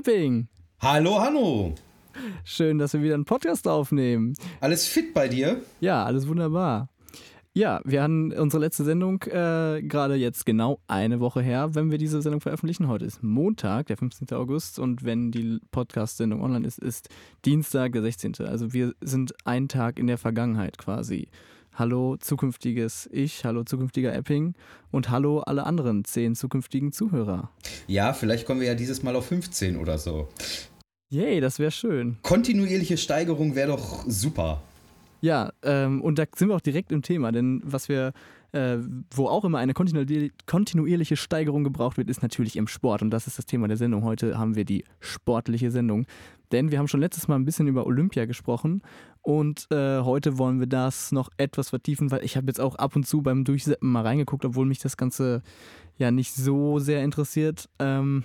Epping! Hallo, Hanno! Schön, dass wir wieder einen Podcast aufnehmen. Alles fit bei dir? Ja, alles wunderbar. Ja, wir hatten unsere letzte Sendung äh, gerade jetzt genau eine Woche her, wenn wir diese Sendung veröffentlichen. Heute ist Montag, der 15. August und wenn die Podcast-Sendung online ist, ist Dienstag, der 16. Also wir sind einen Tag in der Vergangenheit quasi. Hallo zukünftiges Ich, hallo zukünftiger Epping und hallo alle anderen zehn zukünftigen Zuhörer. Ja, vielleicht kommen wir ja dieses Mal auf 15 oder so. Yay, das wäre schön. Kontinuierliche Steigerung wäre doch super. Ja, ähm, und da sind wir auch direkt im Thema, denn was wir, äh, wo auch immer eine kontinuierliche Steigerung gebraucht wird, ist natürlich im Sport. Und das ist das Thema der Sendung. Heute haben wir die sportliche Sendung. Denn wir haben schon letztes Mal ein bisschen über Olympia gesprochen und äh, heute wollen wir das noch etwas vertiefen, weil ich habe jetzt auch ab und zu beim Durchseppen mal reingeguckt, obwohl mich das Ganze ja nicht so sehr interessiert. Ähm,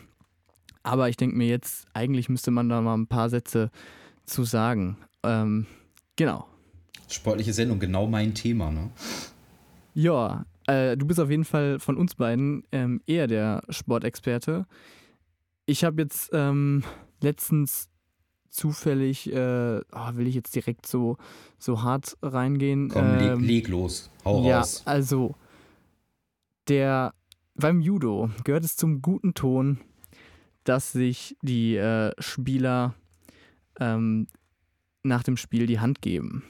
aber ich denke mir jetzt, eigentlich müsste man da mal ein paar Sätze zu sagen. Ähm, genau. Sportliche Sendung, genau mein Thema, ne? Ja, äh, du bist auf jeden Fall von uns beiden ähm, eher der Sportexperte. Ich habe jetzt ähm, letztens zufällig, äh, oh, will ich jetzt direkt so, so hart reingehen? Komm, ähm, leg, leg, los, hau ja, raus. Also, der, beim Judo gehört es zum guten Ton, dass sich die äh, Spieler ähm, nach dem Spiel die Hand geben.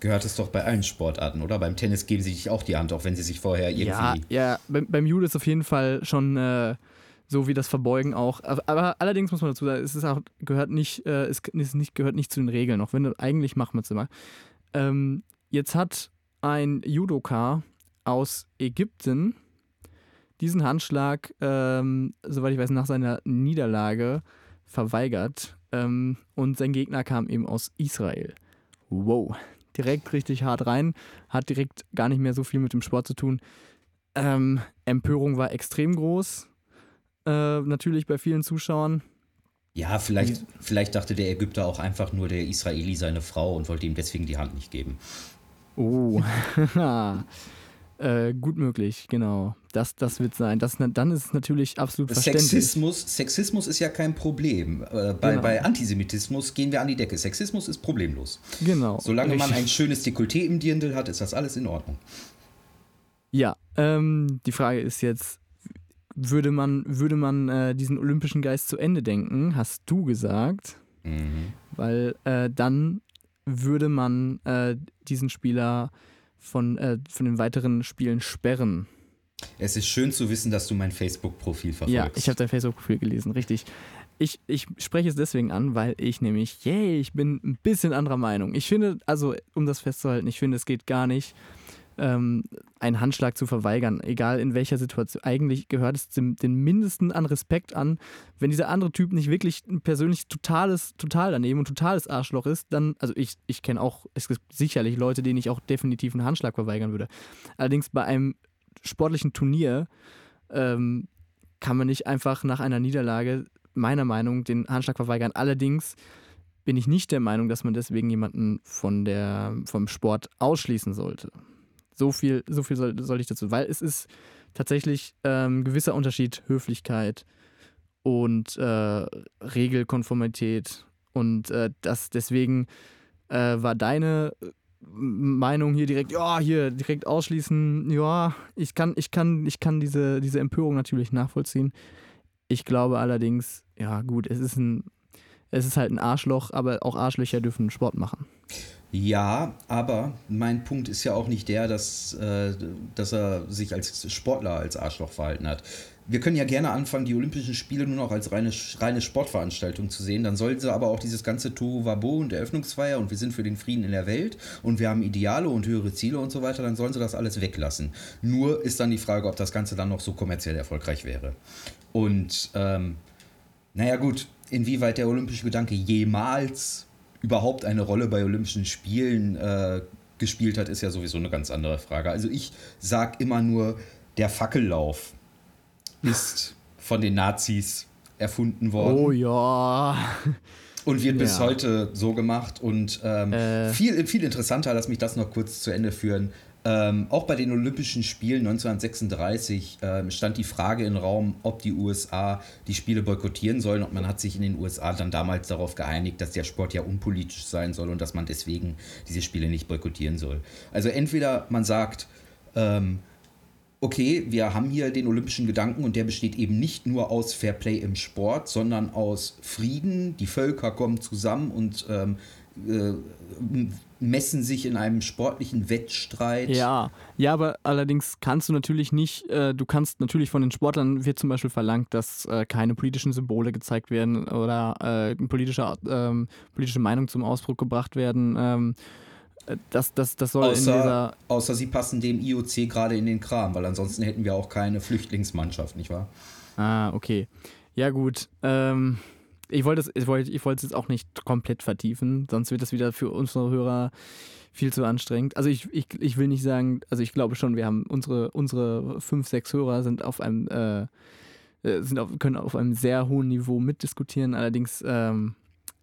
Gehört es doch bei allen Sportarten, oder? Beim Tennis geben sie sich auch die Hand, auch wenn sie sich vorher irgendwie. Ja, ja beim, beim Judo ist auf jeden Fall schon äh, so wie das Verbeugen auch. Aber allerdings muss man dazu sagen, es ist auch, gehört nicht, äh, es ist nicht, gehört nicht zu den Regeln, auch wenn eigentlich macht man es immer. Ähm, jetzt hat ein Judoka aus Ägypten diesen Handschlag, ähm, soweit ich weiß, nach seiner Niederlage verweigert. Ähm, und sein Gegner kam eben aus Israel. Wow. Direkt richtig hart rein, hat direkt gar nicht mehr so viel mit dem Sport zu tun. Ähm, Empörung war extrem groß äh, natürlich bei vielen Zuschauern. Ja, vielleicht, vielleicht dachte der Ägypter auch einfach nur der Israeli seine Frau und wollte ihm deswegen die Hand nicht geben. Oh, äh, gut möglich, genau. Das, das wird sein. Das, dann ist es natürlich absolut verständlich. Sexismus, Sexismus ist ja kein Problem. Äh, bei, genau. bei Antisemitismus gehen wir an die Decke. Sexismus ist problemlos. Genau. Solange man ein schönes Dekolleté im Dirndl hat, ist das alles in Ordnung. Ja, ähm, die Frage ist jetzt, würde man, würde man äh, diesen olympischen Geist zu Ende denken, hast du gesagt. Mhm. Weil äh, dann würde man äh, diesen Spieler von, äh, von den weiteren Spielen sperren. Es ist schön zu wissen, dass du mein Facebook-Profil verfolgst. Ja, ich habe dein Facebook-Profil gelesen, richtig. Ich, ich spreche es deswegen an, weil ich nämlich, yay, ich bin ein bisschen anderer Meinung. Ich finde, also um das festzuhalten, ich finde, es geht gar nicht, ähm, einen Handschlag zu verweigern, egal in welcher Situation. Eigentlich gehört es dem, den Mindesten an Respekt an. Wenn dieser andere Typ nicht wirklich ein persönlich totales, total daneben und totales Arschloch ist, dann, also ich, ich kenne auch, es gibt sicherlich Leute, denen ich auch definitiv einen Handschlag verweigern würde. Allerdings bei einem sportlichen Turnier ähm, kann man nicht einfach nach einer Niederlage, meiner Meinung, den Handschlag verweigern. Allerdings bin ich nicht der Meinung, dass man deswegen jemanden von der, vom Sport ausschließen sollte. So viel, so viel soll, soll ich dazu, weil es ist tatsächlich ähm, gewisser Unterschied Höflichkeit und äh, Regelkonformität und äh, das deswegen äh, war deine Meinung hier direkt, ja, hier direkt ausschließen, ja, ich kann, ich kann, ich kann diese, diese Empörung natürlich nachvollziehen. Ich glaube allerdings, ja gut, es ist ein, es ist halt ein Arschloch, aber auch Arschlöcher dürfen Sport machen. Ja, aber mein Punkt ist ja auch nicht der, dass, äh, dass er sich als Sportler als Arschloch verhalten hat. Wir können ja gerne anfangen, die Olympischen Spiele nur noch als reine, reine Sportveranstaltung zu sehen. Dann sollen sie aber auch dieses ganze Tohuwabo und Eröffnungsfeier und wir sind für den Frieden in der Welt und wir haben Ideale und höhere Ziele und so weiter, dann sollen sie das alles weglassen. Nur ist dann die Frage, ob das Ganze dann noch so kommerziell erfolgreich wäre. Und ähm, naja gut, inwieweit der olympische Gedanke jemals überhaupt eine Rolle bei Olympischen Spielen äh, gespielt hat, ist ja sowieso eine ganz andere Frage. Also ich sage immer nur, der Fackellauf ist von den Nazis erfunden worden. Oh ja. Und wird ja. bis heute so gemacht. Und ähm, äh. viel, viel interessanter, lass mich das noch kurz zu Ende führen. Ähm, auch bei den Olympischen Spielen 1936 ähm, stand die Frage im Raum, ob die USA die Spiele boykottieren sollen. Und man hat sich in den USA dann damals darauf geeinigt, dass der Sport ja unpolitisch sein soll und dass man deswegen diese Spiele nicht boykottieren soll. Also entweder man sagt, ähm, okay, wir haben hier den olympischen Gedanken und der besteht eben nicht nur aus Fairplay im Sport, sondern aus Frieden. Die Völker kommen zusammen und ähm, äh, messen sich in einem sportlichen Wettstreit. Ja, ja, aber allerdings kannst du natürlich nicht, äh, du kannst natürlich von den Sportlern wird zum Beispiel verlangt, dass äh, keine politischen Symbole gezeigt werden oder äh, politische, ähm, politische Meinung zum Ausdruck gebracht werden. Ähm, äh, das, das, das soll außer, in dieser. Außer sie passen dem IOC gerade in den Kram, weil ansonsten hätten wir auch keine Flüchtlingsmannschaft, nicht wahr? Ah, okay. Ja, gut. Ähm, ich wollte es ich wollte, jetzt auch nicht komplett vertiefen, sonst wird das wieder für unsere Hörer viel zu anstrengend. Also ich, ich, ich will nicht sagen, also ich glaube schon, wir haben unsere, unsere fünf, sechs Hörer sind auf einem, äh, äh sind auf, können auf einem sehr hohen Niveau mitdiskutieren. Allerdings ähm,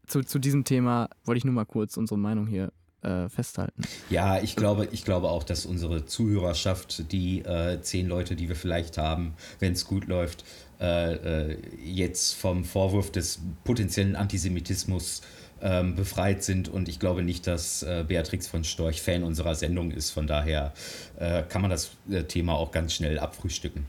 zu, zu diesem Thema wollte ich nur mal kurz unsere Meinung hier äh, festhalten. Ja, ich glaube, ich glaube auch, dass unsere Zuhörerschaft, die äh, zehn Leute, die wir vielleicht haben, wenn es gut läuft, jetzt vom Vorwurf des potenziellen Antisemitismus ähm, befreit sind. Und ich glaube nicht, dass äh, Beatrix von Storch Fan unserer Sendung ist. Von daher äh, kann man das äh, Thema auch ganz schnell abfrühstücken.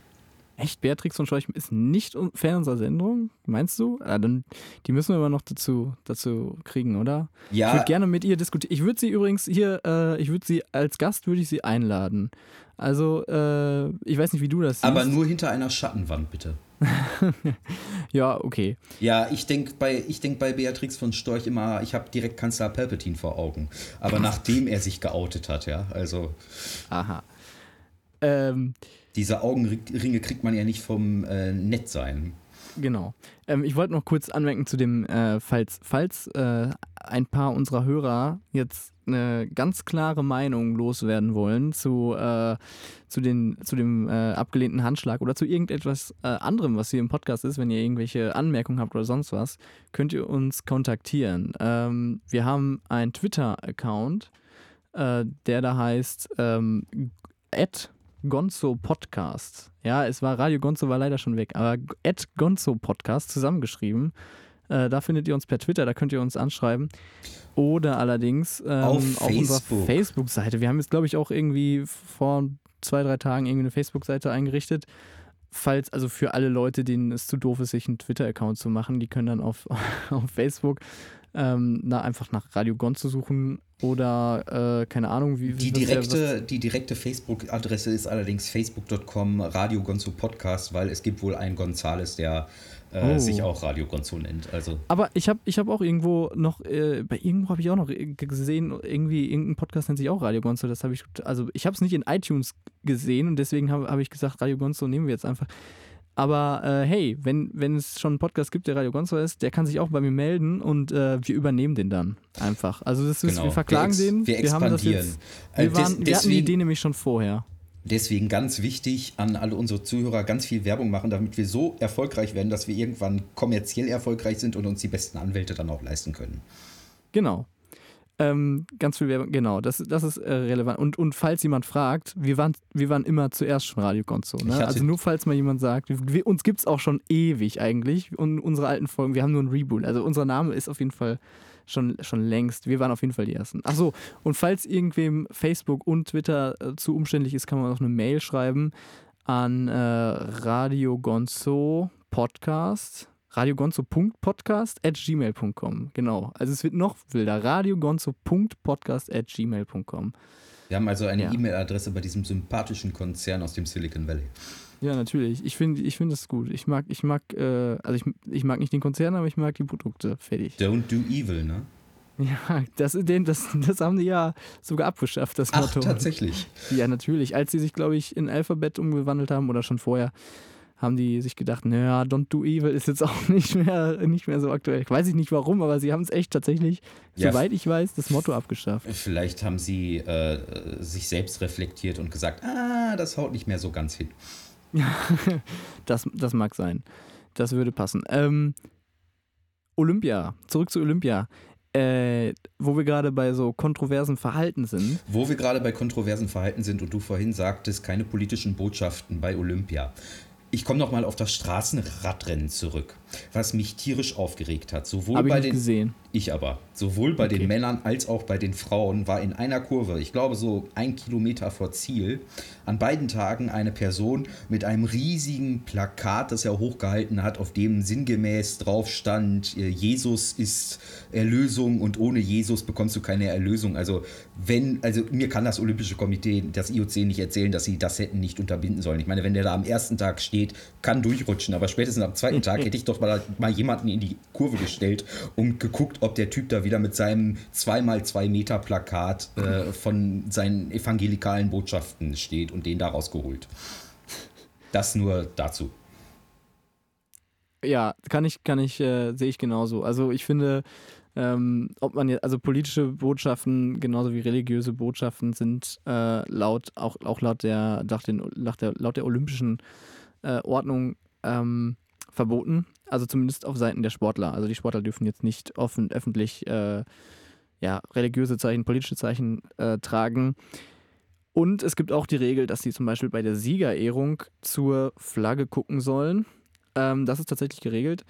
Echt? Beatrix von Storch ist nicht Fan unserer Sendung? Meinst du? Ja, dann, die müssen wir aber noch dazu, dazu kriegen, oder? Ja. Ich würde gerne mit ihr diskutieren. Ich würde sie übrigens hier, äh, ich würde sie als Gast würde ich sie einladen. Also, äh, ich weiß nicht, wie du das siehst. Aber nur hinter einer Schattenwand, bitte. ja, okay. Ja, ich denke bei, denk bei Beatrix von Storch immer, ich habe direkt Kanzler Palpatine vor Augen. Aber nachdem er sich geoutet hat, ja, also. Aha. Ähm, diese Augenringe kriegt man ja nicht vom äh, Nettsein. Genau. Ähm, ich wollte noch kurz anmerken zu dem, äh, falls, falls äh, ein paar unserer Hörer jetzt eine ganz klare Meinung loswerden wollen zu, äh, zu, den, zu dem äh, abgelehnten Handschlag oder zu irgendetwas äh, anderem, was hier im Podcast ist, wenn ihr irgendwelche Anmerkungen habt oder sonst was, könnt ihr uns kontaktieren. Ähm, wir haben einen Twitter-Account, äh, der da heißt ähm, Gonzo Podcast. Ja, es war Radio Gonzo war leider schon weg, aber at Gonzo Podcast zusammengeschrieben. Äh, da findet ihr uns per Twitter, da könnt ihr uns anschreiben. Oder allerdings ähm, auf, auf unserer Facebook-Seite. Wir haben jetzt, glaube ich, auch irgendwie vor zwei, drei Tagen irgendwie eine Facebook-Seite eingerichtet. Falls, also für alle Leute, denen es zu doof ist, sich einen Twitter-Account zu machen, die können dann auf, auf Facebook ähm, na, einfach nach Radio Gonzo suchen oder äh, keine Ahnung, wie. Die direkte, die direkte Facebook-Adresse ist allerdings facebook.com Radio Gonzo Podcast, weil es gibt wohl einen Gonzales, der äh, oh. sich auch Radio Gonzo nennt. Also. Aber ich habe ich hab auch irgendwo noch, äh, bei irgendwo habe ich auch noch gesehen, irgendwie irgendein Podcast nennt sich auch Radio Gonzo. Das habe ich, also ich habe es nicht in iTunes gesehen und deswegen habe hab ich gesagt, Radio Gonzo nehmen wir jetzt einfach. Aber äh, hey, wenn, wenn es schon einen Podcast gibt, der Radio Gonzo ist, der kann sich auch bei mir melden und äh, wir übernehmen den dann einfach. Also das ist, genau. wir verklagen wir den. Wir, wir haben das jetzt. Wir, äh, waren, wir hatten die Idee nämlich schon vorher. Deswegen ganz wichtig an alle unsere Zuhörer ganz viel Werbung machen, damit wir so erfolgreich werden, dass wir irgendwann kommerziell erfolgreich sind und uns die besten Anwälte dann auch leisten können. Genau. Ähm, ganz viel Werbung, genau, das, das ist äh, relevant. Und, und falls jemand fragt, wir waren, wir waren immer zuerst schon Radio Gonzo. Ne? Also nur falls mal jemand sagt, wir, uns gibt es auch schon ewig eigentlich und unsere alten Folgen, wir haben nur ein Reboot. Also unser Name ist auf jeden Fall schon, schon längst. Wir waren auf jeden Fall die Ersten. Achso, und falls irgendwem Facebook und Twitter äh, zu umständlich ist, kann man auch eine Mail schreiben an äh, Radio Gonzo Podcast radiogonzo.podcast at gmail.com. Genau. Also es wird noch wilder. radiogonzo.podcast at gmail.com. Wir haben also eine ja. E-Mail-Adresse bei diesem sympathischen Konzern aus dem Silicon Valley. Ja, natürlich. Ich finde ich find das gut. Ich mag, ich mag, äh, also ich, ich mag nicht den Konzern, aber ich mag die Produkte. Fertig. Don't do evil, ne? Ja, das, das, das haben die ja sogar abgeschafft, das Motto. Ach, tatsächlich. Ja, natürlich. Als sie sich, glaube ich, in Alphabet umgewandelt haben oder schon vorher, haben die sich gedacht, naja, Don't Do Evil ist jetzt auch nicht mehr, nicht mehr so aktuell. Ich weiß nicht warum, aber sie haben es echt tatsächlich, ja, soweit ich weiß, das Motto abgeschafft. Vielleicht haben sie äh, sich selbst reflektiert und gesagt, ah, das haut nicht mehr so ganz hin. das, das mag sein. Das würde passen. Ähm, Olympia, zurück zu Olympia. Äh, wo wir gerade bei so kontroversen Verhalten sind. Wo wir gerade bei kontroversen Verhalten sind und du vorhin sagtest, keine politischen Botschaften bei Olympia. Ich komme nochmal auf das Straßenradrennen zurück, was mich tierisch aufgeregt hat. Sowohl Hab ich bei nicht den, gesehen. Ich aber. Sowohl bei Okay. den Männern als auch bei den Frauen war in einer Kurve, ich glaube so ein Kilometer vor Ziel, an beiden Tagen eine Person mit einem riesigen Plakat, das er hochgehalten hat, auf dem sinngemäß drauf stand, äh, Jesus ist Erlösung und ohne Jesus bekommst du keine Erlösung. Also wenn, also mir kann das Olympische Komitee, das IOC nicht erzählen, dass sie das hätten nicht unterbinden sollen. Ich meine, wenn der da am ersten Tag steht, kann durchrutschen, aber spätestens am zweiten Tag hätte ich doch mal, mal jemanden in die Kurve gestellt und geguckt, ob der Typ da wieder mit seinem 2x2 Meter Plakat äh, von seinen evangelikalen Botschaften steht und den da rausgeholt. Das nur dazu. Ja, kann ich, kann ich, äh, sehe ich genauso. Also ich finde, ähm, ob man jetzt, also politische Botschaften genauso wie religiöse Botschaften sind äh, laut, auch, auch laut der, laut, den, laut der, laut der olympischen äh, Ordnung ähm, verboten. Also zumindest auf Seiten der Sportler. Also die Sportler dürfen jetzt nicht offen, öffentlich äh, ja, religiöse Zeichen, politische Zeichen äh, tragen. Und es gibt auch die Regel, dass sie zum Beispiel bei der Siegerehrung zur Flagge gucken sollen. Ähm, das ist tatsächlich geregelt.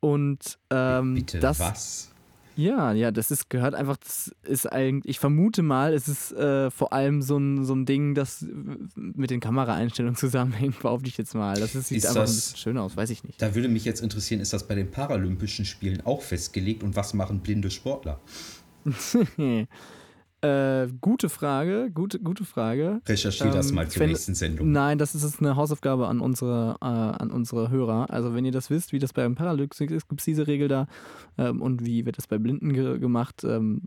Und ähm, Bitte, das, was? Ja, ja, das ist gehört einfach, das ist eigentlich, ich vermute mal, es ist äh, vor allem so ein, so ein Ding, das mit den Kameraeinstellungen zusammenhängt, behaupte ich jetzt mal. Das ist, sieht Ist einfach das- ein bisschen schön aus, weiß ich nicht. Da würde mich jetzt interessieren, ist das bei den Paralympischen Spielen auch festgelegt und was machen blinde Sportler? äh, gute Frage, gute, gute Frage. Recherchiere das Ähm, mal zur wenn- nächsten Sendung. Nein, das ist jetzt eine Hausaufgabe an unsere, äh, an unsere Hörer. Also wenn ihr das wisst, wie das beim Paralyx ist, gibt es diese Regel da ähm, und wie wird das bei Blinden ge gemacht, ähm,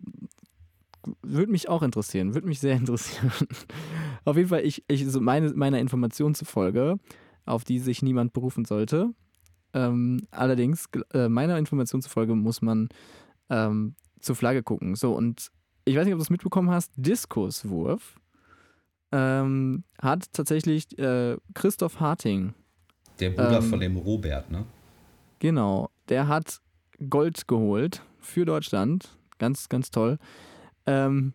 würde mich auch interessieren, würde mich sehr interessieren. auf jeden Fall, ich, ich so meine, meiner Information zufolge, auf die sich niemand berufen sollte. Ähm, allerdings, äh, meiner Information zufolge muss man ähm, zur Flagge gucken. So, und ich weiß nicht, ob du es mitbekommen hast, Diskuswurf ähm, hat tatsächlich äh, Christoph Harting, Der Bruder ähm, von dem Robert, ne? genau, der hat Gold geholt für Deutschland. Ganz, ganz toll. Ähm,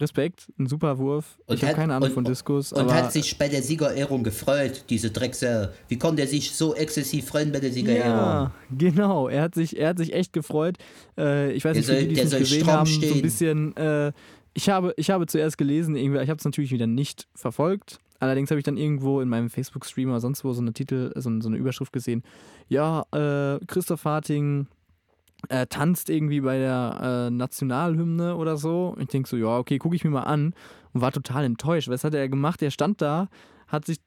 Respekt, ein super Wurf. Und ich habe keine Ahnung und- von Diskus, Und hat sich bei der Siegerehrung gefreut, diese Drecksau. Wie konnte er sich so exzessiv freuen bei der Siegerehrung? Ja, genau. Er hat sich, er hat sich echt gefreut. Äh, ich weiß Der nicht, soll- die, die es gesehen haben, so ein stehen. bisschen. Äh, ich, habe, ich habe zuerst gelesen, irgendwie, ich habe es natürlich wieder nicht verfolgt. Allerdings habe ich dann irgendwo in meinem Facebook-Stream oder sonst wo so eine Titel, so, so eine Überschrift gesehen. Ja, äh, Christoph Harting äh, tanzt irgendwie bei der äh, Nationalhymne oder so. Ich denke so, ja, okay, gucke ich mir mal an und war total enttäuscht. Was hat er gemacht? Er stand da, hat sich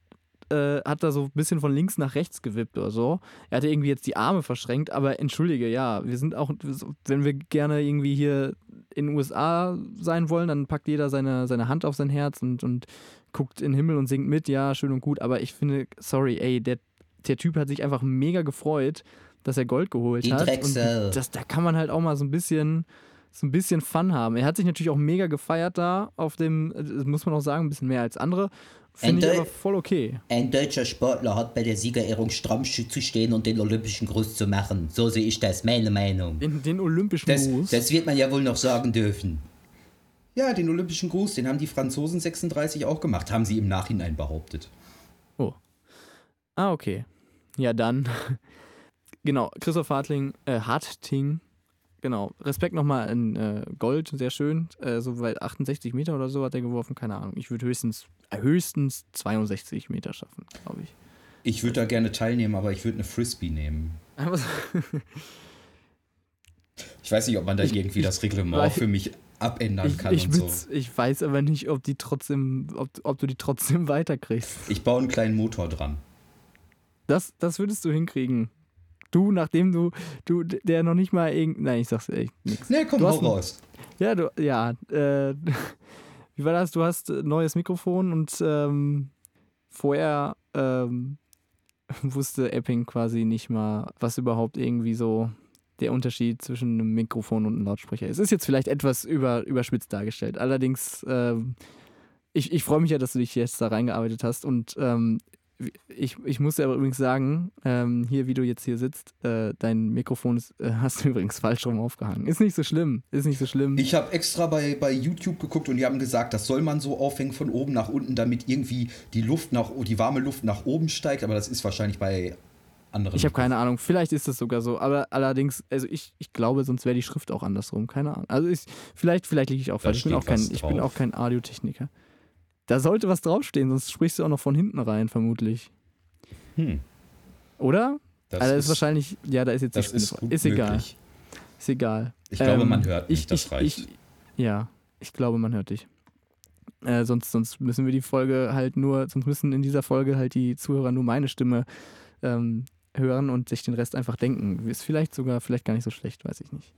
äh, hat da so ein bisschen von links nach rechts gewippt oder so. Er hatte irgendwie jetzt die Arme verschränkt, aber entschuldige, ja, wir sind auch, wenn wir gerne irgendwie hier in den USA sein wollen, dann packt jeder seine, seine Hand auf sein Herz und, und guckt in den Himmel und singt mit, ja, schön und gut, aber ich finde, sorry, ey, der, der Typ hat sich einfach mega gefreut, dass er Gold geholt Die hat. Drecksau. Und das, da kann man halt auch mal so ein bisschen so ein bisschen Fun haben. Er hat sich natürlich auch mega gefeiert da auf dem, das muss man auch sagen, ein bisschen mehr als andere. Finde ich aber voll okay. Ein deutscher Sportler hat bei der Siegerehrung stramm zu stehen und den olympischen Gruß zu machen. So sehe ich das, meine Meinung. In den olympischen Das, Gruß. das wird man ja wohl noch sagen dürfen. Ja, den Olympischen Gruß, den haben die Franzosen 36 auch gemacht, haben sie im Nachhinein behauptet. Oh. Ah, okay. Ja, dann. Genau, Christoph Hartling, äh, Harting, genau. Respekt nochmal in äh, Gold, sehr schön. Äh, so weit 68 Meter oder so hat er geworfen, keine Ahnung. Ich würde höchstens, äh, höchstens 62 Meter schaffen, glaube ich. Ich würde da gerne teilnehmen, aber ich würde eine Frisbee nehmen. Ich weiß nicht, ob man da Ich- irgendwie ich das Reglement für mich abändern ich, kann ich, und so. ich weiß aber nicht, ob die trotzdem, ob, ob du die trotzdem weiterkriegst. Ich baue einen kleinen Motor dran. Das, das würdest du hinkriegen. Du, nachdem du, du, der noch nicht mal irgend. Nein, ich sag's echt nichts. Ne, komm, Du hau raus. Ja, du, ja, äh, wie war das? Du hast ein neues Mikrofon und ähm, vorher ähm, wusste Epping quasi nicht mal, was überhaupt irgendwie so der Unterschied zwischen einem Mikrofon und einem Lautsprecher ist. Ist jetzt vielleicht etwas über, überspitzt dargestellt. Allerdings, ähm, ich, ich freue mich ja, dass du dich jetzt da reingearbeitet hast und ähm, ich, ich muss dir aber übrigens sagen, ähm, hier, wie du jetzt hier sitzt, äh, dein Mikrofon ist, äh, hast du übrigens falsch rum aufgehangen. Ist nicht so schlimm. Ist nicht so schlimm. Ich habe extra bei, bei YouTube geguckt und die haben gesagt, das soll man so aufhängen von oben nach unten, damit irgendwie die Luft nach die warme Luft nach oben steigt, aber das ist wahrscheinlich bei anderen. Ich habe keine Ahnung. Vielleicht ist das sogar so. Aber allerdings, also ich, ich glaube, sonst wäre die Schrift auch andersrum. Keine Ahnung. Also ich, vielleicht, vielleicht liege ich auch falsch. Ich bin auch, kein, ich bin auch kein Audiotechniker. Da sollte was draufstehen, sonst sprichst du auch noch von hinten rein, vermutlich. Hm, Oder? das also das ist wahrscheinlich, ja, da ist jetzt das ist, Ist egal. möglich. Ist egal. Ich glaube, Ähm, man hört mich, ich, das ich, reicht. Ich, ja, ich glaube, man hört dich. Äh, sonst, sonst müssen wir die Folge halt nur, sonst müssen in dieser Folge halt die Zuhörer nur meine Stimme ähm, hören und sich den Rest einfach denken. Ist vielleicht sogar, vielleicht gar nicht so schlecht, weiß ich nicht.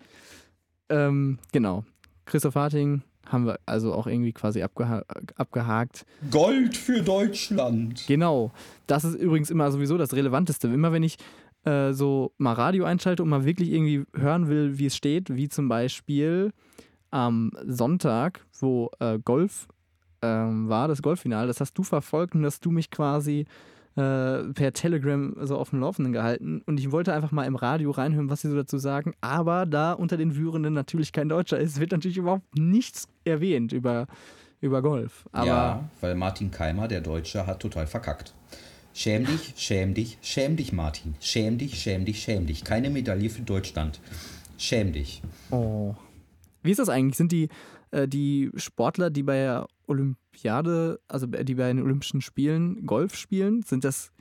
Ähm, genau. Christoph Harting haben wir also auch irgendwie quasi abgeha abgehakt. Gold für Deutschland. Genau. Das ist übrigens immer sowieso das Relevanteste. Immer wenn ich äh, so mal Radio einschalte und mal wirklich irgendwie hören will, wie es steht, wie zum Beispiel am Sonntag, wo äh, Golf ähm, war, das Golffinale, das hast du verfolgt und hast du mich quasi äh, per Telegram so auf dem Laufenden gehalten und ich wollte einfach mal im Radio reinhören, was sie so dazu sagen, aber da unter den Führenden natürlich kein Deutscher ist, wird natürlich überhaupt nichts erwähnt über, über Golf. Aber ja, weil Martin Keimer, der Deutsche, hat total verkackt. Schäm dich, schäm dich, schäm dich, Martin. Schäm dich, schäm dich, schäm dich. Keine Medaille für Deutschland. Schäm dich. Oh. Wie ist das eigentlich? Sind die, äh, die Sportler, die bei der Olympiade, also die bei den Olympischen Spielen Golf spielen, sind das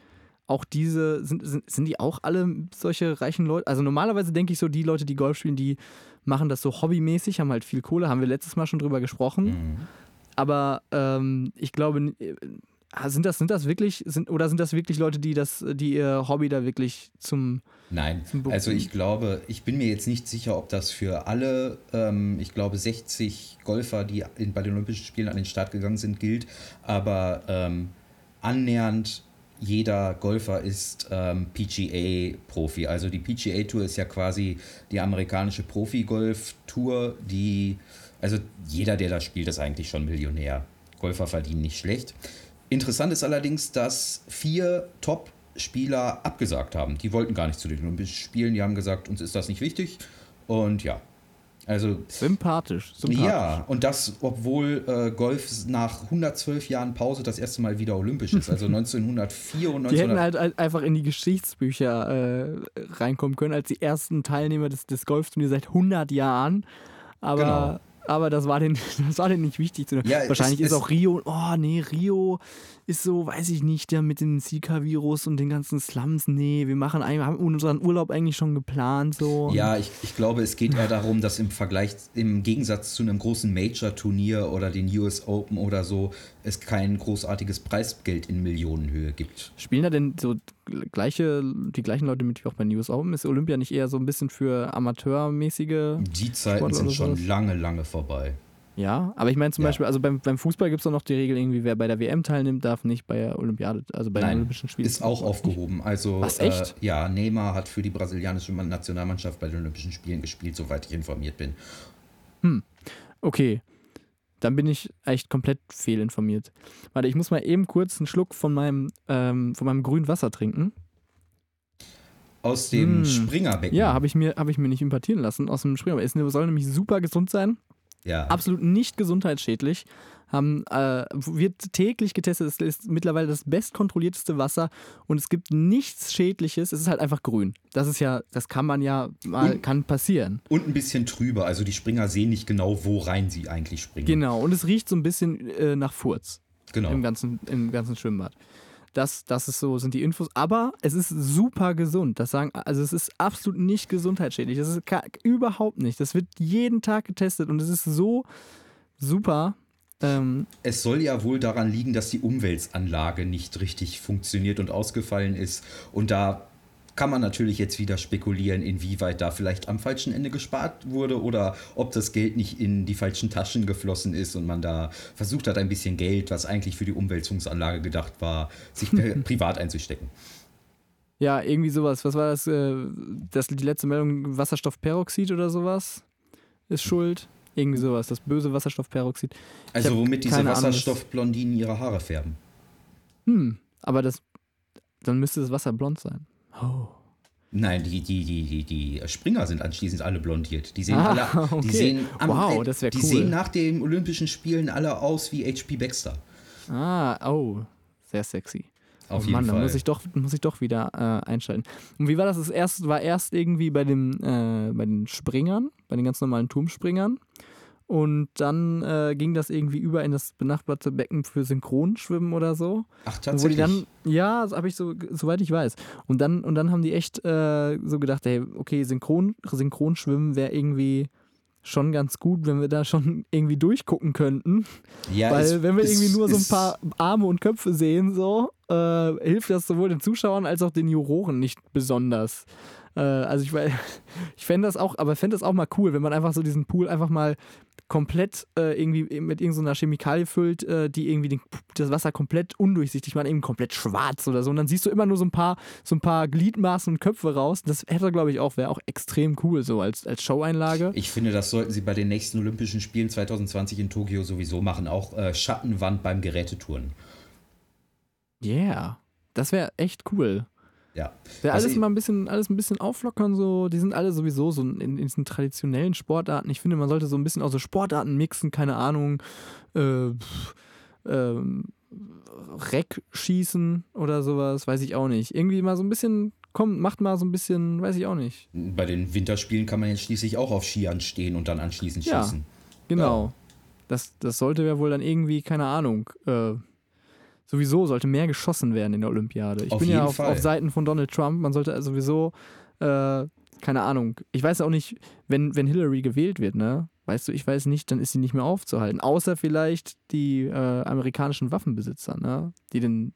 auch diese, sind, sind, sind die auch alle solche reichen Leute? Also normalerweise denke ich so, die Leute, die Golf spielen, die machen das so hobbymäßig, haben halt viel Kohle, haben wir letztes Mal schon drüber gesprochen. Mhm. Aber ähm, ich glaube, äh, sind das, sind das wirklich, sind, oder sind das wirklich Leute, die das, die ihr Hobby da wirklich zum Nein, Zum also ich glaube, ich bin mir jetzt nicht sicher, ob das für alle, ähm, ich glaube 60 Golfer, die in, bei den Olympischen Spielen an den Start gegangen sind, gilt, aber ähm, annähernd jeder Golfer ist ähm, PGA-Profi. Also die PGA-Tour ist ja quasi die amerikanische Profi-Golf-Tour, die, also jeder, der da spielt, ist eigentlich schon Millionär. Golfer verdienen nicht schlecht. Interessant ist allerdings, dass vier Top-Spieler abgesagt haben. Die wollten gar nicht zu den Olympischen Spielen. Die haben gesagt, uns ist das nicht wichtig. Und ja, also sympathisch. sympathisch. ja, und das, obwohl äh, Golf nach 112 Jahren Pause das erste Mal wieder olympisch ist. Also 1904 und Die hätten 1900. halt ein- einfach in die Geschichtsbücher äh, reinkommen können als die ersten Teilnehmer des, des Golfturniers seit 100 Jahren. Aber, Genau. Aber das, war denen, das war denen nicht wichtig. Zu Ja, es- Wahrscheinlich ist es- auch Rio, oh nee, Rio ist so, weiß ich nicht, der mit dem Zika-Virus und den ganzen Slums. Nee, wir machen haben unseren Urlaub eigentlich schon geplant. So. Ja, ich, ich glaube, es geht eher darum, dass im Vergleich, im Gegensatz zu einem großen Major-Turnier oder den US Open oder so, es kein großartiges Preisgeld in Millionenhöhe gibt. Spielen da denn so gleiche, die gleichen Leute mit wie auch bei News Open? Ist Olympia nicht eher so ein bisschen für amateurmäßige Die Zeiten Sportler sind schon sowas? lange, lange vorbei. Ja, aber ich meine zum Ja. Beispiel, also beim, beim Fußball gibt es doch noch die Regel irgendwie, wer bei der WM teilnimmt, darf nicht bei der Olympiade, also bei den Nein, Olympischen Spielen. ist auch aufgehoben. Also, Was, echt? Äh, ja, Neymar hat für die brasilianische Nationalmannschaft bei den Olympischen Spielen gespielt, soweit ich informiert bin. Okay, dann bin ich echt komplett fehlinformiert. Warte, ich muss mal eben kurz einen Schluck von meinem, ähm, von meinem grünen Wasser trinken. Aus dem Mm. Springerbecken. Ja, habe ich, mir- hab ich mir nicht importieren lassen aus dem Springer. Es soll nämlich super gesund sein. Ja. absolut nicht gesundheitsschädlich. Haben, äh, wird täglich getestet. Es ist mittlerweile das bestkontrollierteste Wasser und es gibt nichts Schädliches. Es ist halt einfach grün. Das ist ja, das kann man ja mal, Und- kann passieren. Und ein bisschen trüber. Also die Springer sehen nicht genau, wo rein sie eigentlich springen. Genau. Und es riecht so ein bisschen äh, nach Furz Genau. im ganzen, im ganzen Schwimmbad. Das, das ist so, sind die Infos. Aber es ist super gesund. Das sagen, also es ist absolut nicht gesundheitsschädlich. Das ist überhaupt nicht. Das wird jeden Tag getestet und es ist so super. Ähm, Es soll ja wohl daran liegen, dass die Umweltanlage nicht richtig funktioniert und ausgefallen ist. Und da kann man natürlich jetzt wieder spekulieren, inwieweit da vielleicht am falschen Ende gespart wurde oder ob das Geld nicht in die falschen Taschen geflossen ist und man da versucht hat, ein bisschen Geld, was eigentlich für die Umwälzungsanlage gedacht war, sich privat einzustecken. Ja, irgendwie sowas. Was war das? Äh, das die letzte Meldung, Wasserstoffperoxid oder sowas? Ist schuld. Irgendwie sowas. Das böse Wasserstoffperoxid. Also hab womit diese Wasserstoffblondinen ihre Haare färben. Hm, aber das dann müsste das Wasser blond sein. Oh. Nein, die, die, die, die, die Springer sind anschließend alle blondiert. Die sehen Ah, alle, die okay. sehen, am, Wow, äh, das wär die cool. sehen nach den Olympischen Spielen alle aus wie H.P. Baxter. Ah, oh, sehr sexy. Auf oh jeden Mann, Fall. dann muss ich doch, muss ich doch wieder äh, einschalten. Und wie war das? Das erst, war erst irgendwie bei, dem, äh, bei den Springern, bei den ganz normalen Turmspringern. Und dann äh, ging das irgendwie über in das benachbarte Becken für Synchronschwimmen oder so. Ach, Und wo die tatsächlich. dann, ja, das habe ich so, soweit ich weiß. Und dann, und dann haben die echt äh, so gedacht, hey, okay, Synchron, Synchronschwimmen wäre irgendwie schon ganz gut, wenn wir da schon irgendwie durchgucken könnten. ja, Weil es- wenn wir es irgendwie nur so ein paar Arme und Köpfe sehen, so, äh, hilft das sowohl den Zuschauern als auch den Juroren nicht besonders. Äh, also ich, ich fände das auch, aber fände das auch mal cool, wenn man einfach so diesen Pool einfach mal komplett äh, irgendwie mit irgendeiner Chemikalie füllt, äh, die irgendwie den, das Wasser komplett undurchsichtig macht, eben komplett schwarz oder so. Und dann siehst du immer nur so ein paar, so ein paar Gliedmaßen und Köpfe raus. Das hätte, glaube ich, auch, wäre auch extrem cool, so als, als Showeinlage. Ich finde, das sollten sie bei den nächsten Olympischen Spielen 2020 in Tokio sowieso machen. Auch äh, Schattenwand beim Gerätetouren. Yeah. Das wäre echt cool. Ja. Ja, Was alles ich- mal ein bisschen, alles ein bisschen auflockern, so. Die sind alle sowieso so in, in diesen traditionellen Sportarten. Ich finde, man sollte so ein bisschen auch so Sportarten mixen, keine Ahnung, äh, pff, ähm, Reckschießen oder sowas, weiß ich auch nicht. Irgendwie mal so ein bisschen, komm, macht mal so ein bisschen, weiß ich auch nicht. Bei den Winterspielen kann man jetzt schließlich auch auf Skiern stehen und dann anschließend Ja. schießen. Genau. Das, das sollte ja wohl dann irgendwie, keine Ahnung, äh, sowieso sollte mehr geschossen werden in der Olympiade. Ich Auf bin ja auf, auf Seiten von Donald Trump. Man sollte also sowieso, äh, keine Ahnung, ich weiß auch nicht, wenn, wenn Hillary gewählt wird, ne? Weißt du, ich weiß nicht, dann ist sie nicht mehr aufzuhalten. Außer vielleicht die äh, amerikanischen Waffenbesitzer, ne? Die den.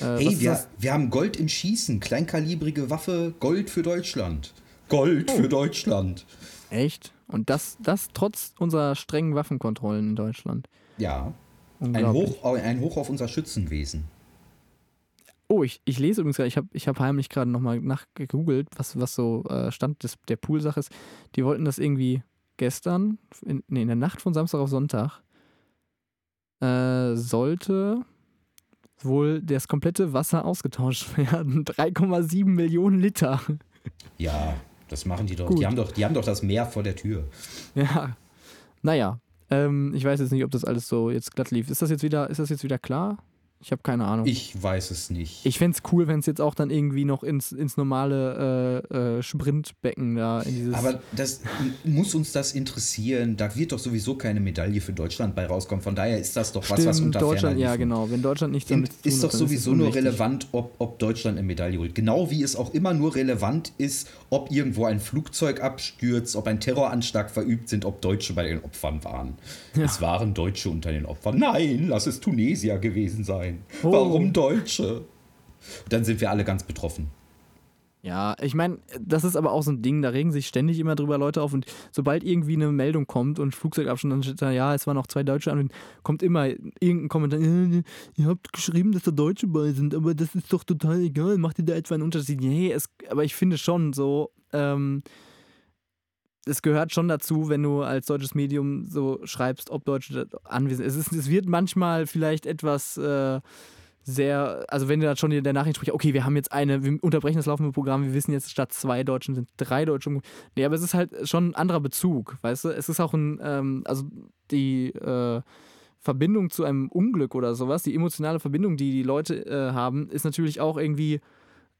Äh, Hey, wir, wir haben Gold im Schießen. Kleinkalibrige Waffe, Gold für Deutschland. Gold Oh. für Deutschland. Echt? Und das, das trotz unserer strengen Waffenkontrollen in Deutschland. Ja. Ein. Hoch, ein Hoch auf unser Schützenwesen. Oh, ich, ich lese übrigens gerade, ich habe ich hab heimlich gerade nochmal nachgegoogelt, was, was so äh, Stand des, der Poolsache ist. Die wollten das irgendwie gestern, in, nee, in der Nacht von Samstag auf Sonntag, äh, sollte wohl das komplette Wasser ausgetauscht werden. 3,7 Millionen Liter. Ja, das machen die doch. Gut. Die haben doch. Die haben doch das Meer vor der Tür. Ja. Naja, ähm, ich weiß jetzt nicht, ob das alles so jetzt glatt lief. Ist das jetzt wieder, ist das jetzt wieder klar? Ich habe keine Ahnung. Ich weiß es nicht. Ich fände es cool, wenn es jetzt auch dann irgendwie noch ins, ins normale äh, äh, Sprintbecken da in dieses. Aber das muss uns das interessieren. Da wird doch sowieso keine Medaille für Deutschland bei rauskommen. Von daher ist das doch was, was Stimmt, unter Deutschland, ja genau. Wenn Deutschland nicht damit tun ist doch sowieso es nur relevant, ob, ob Deutschland eine Medaille holt. Genau wie es auch immer nur relevant ist, ob irgendwo ein Flugzeug abstürzt, ob ein Terroranschlag verübt sind, ob Deutsche bei den Opfern waren. Es waren Deutsche unter den Opfern. Nein, lass es Tunesier gewesen sein. Oh. Warum Deutsche? Dann sind wir alle ganz betroffen. Ja, ich meine, das ist aber auch so ein Ding, da regen sich ständig immer drüber Leute auf und sobald irgendwie eine Meldung kommt und Flugzeugabstand, dann steht da, ja, es waren noch zwei Deutsche an, kommt immer irgendein Kommentar, äh, ihr habt geschrieben, dass da Deutsche bei sind, aber das ist doch total egal, macht ihr da etwa einen Unterschied? Nee, es, aber ich finde schon so, ähm, es gehört schon dazu, wenn du als deutsches Medium so schreibst, ob Deutsche anwesend. Es, ist, es wird manchmal vielleicht etwas äh, sehr, also wenn du dann schon in der Nachricht sprichst, okay, wir haben jetzt eine, wir unterbrechen das laufende Programm, wir wissen jetzt, statt zwei Deutschen sind drei Deutsche. Nee, aber es ist halt schon ein anderer Bezug, weißt du? Es ist auch ein, ähm, also die äh, Verbindung zu einem Unglück oder sowas, die emotionale Verbindung, die die Leute äh, haben, ist natürlich auch irgendwie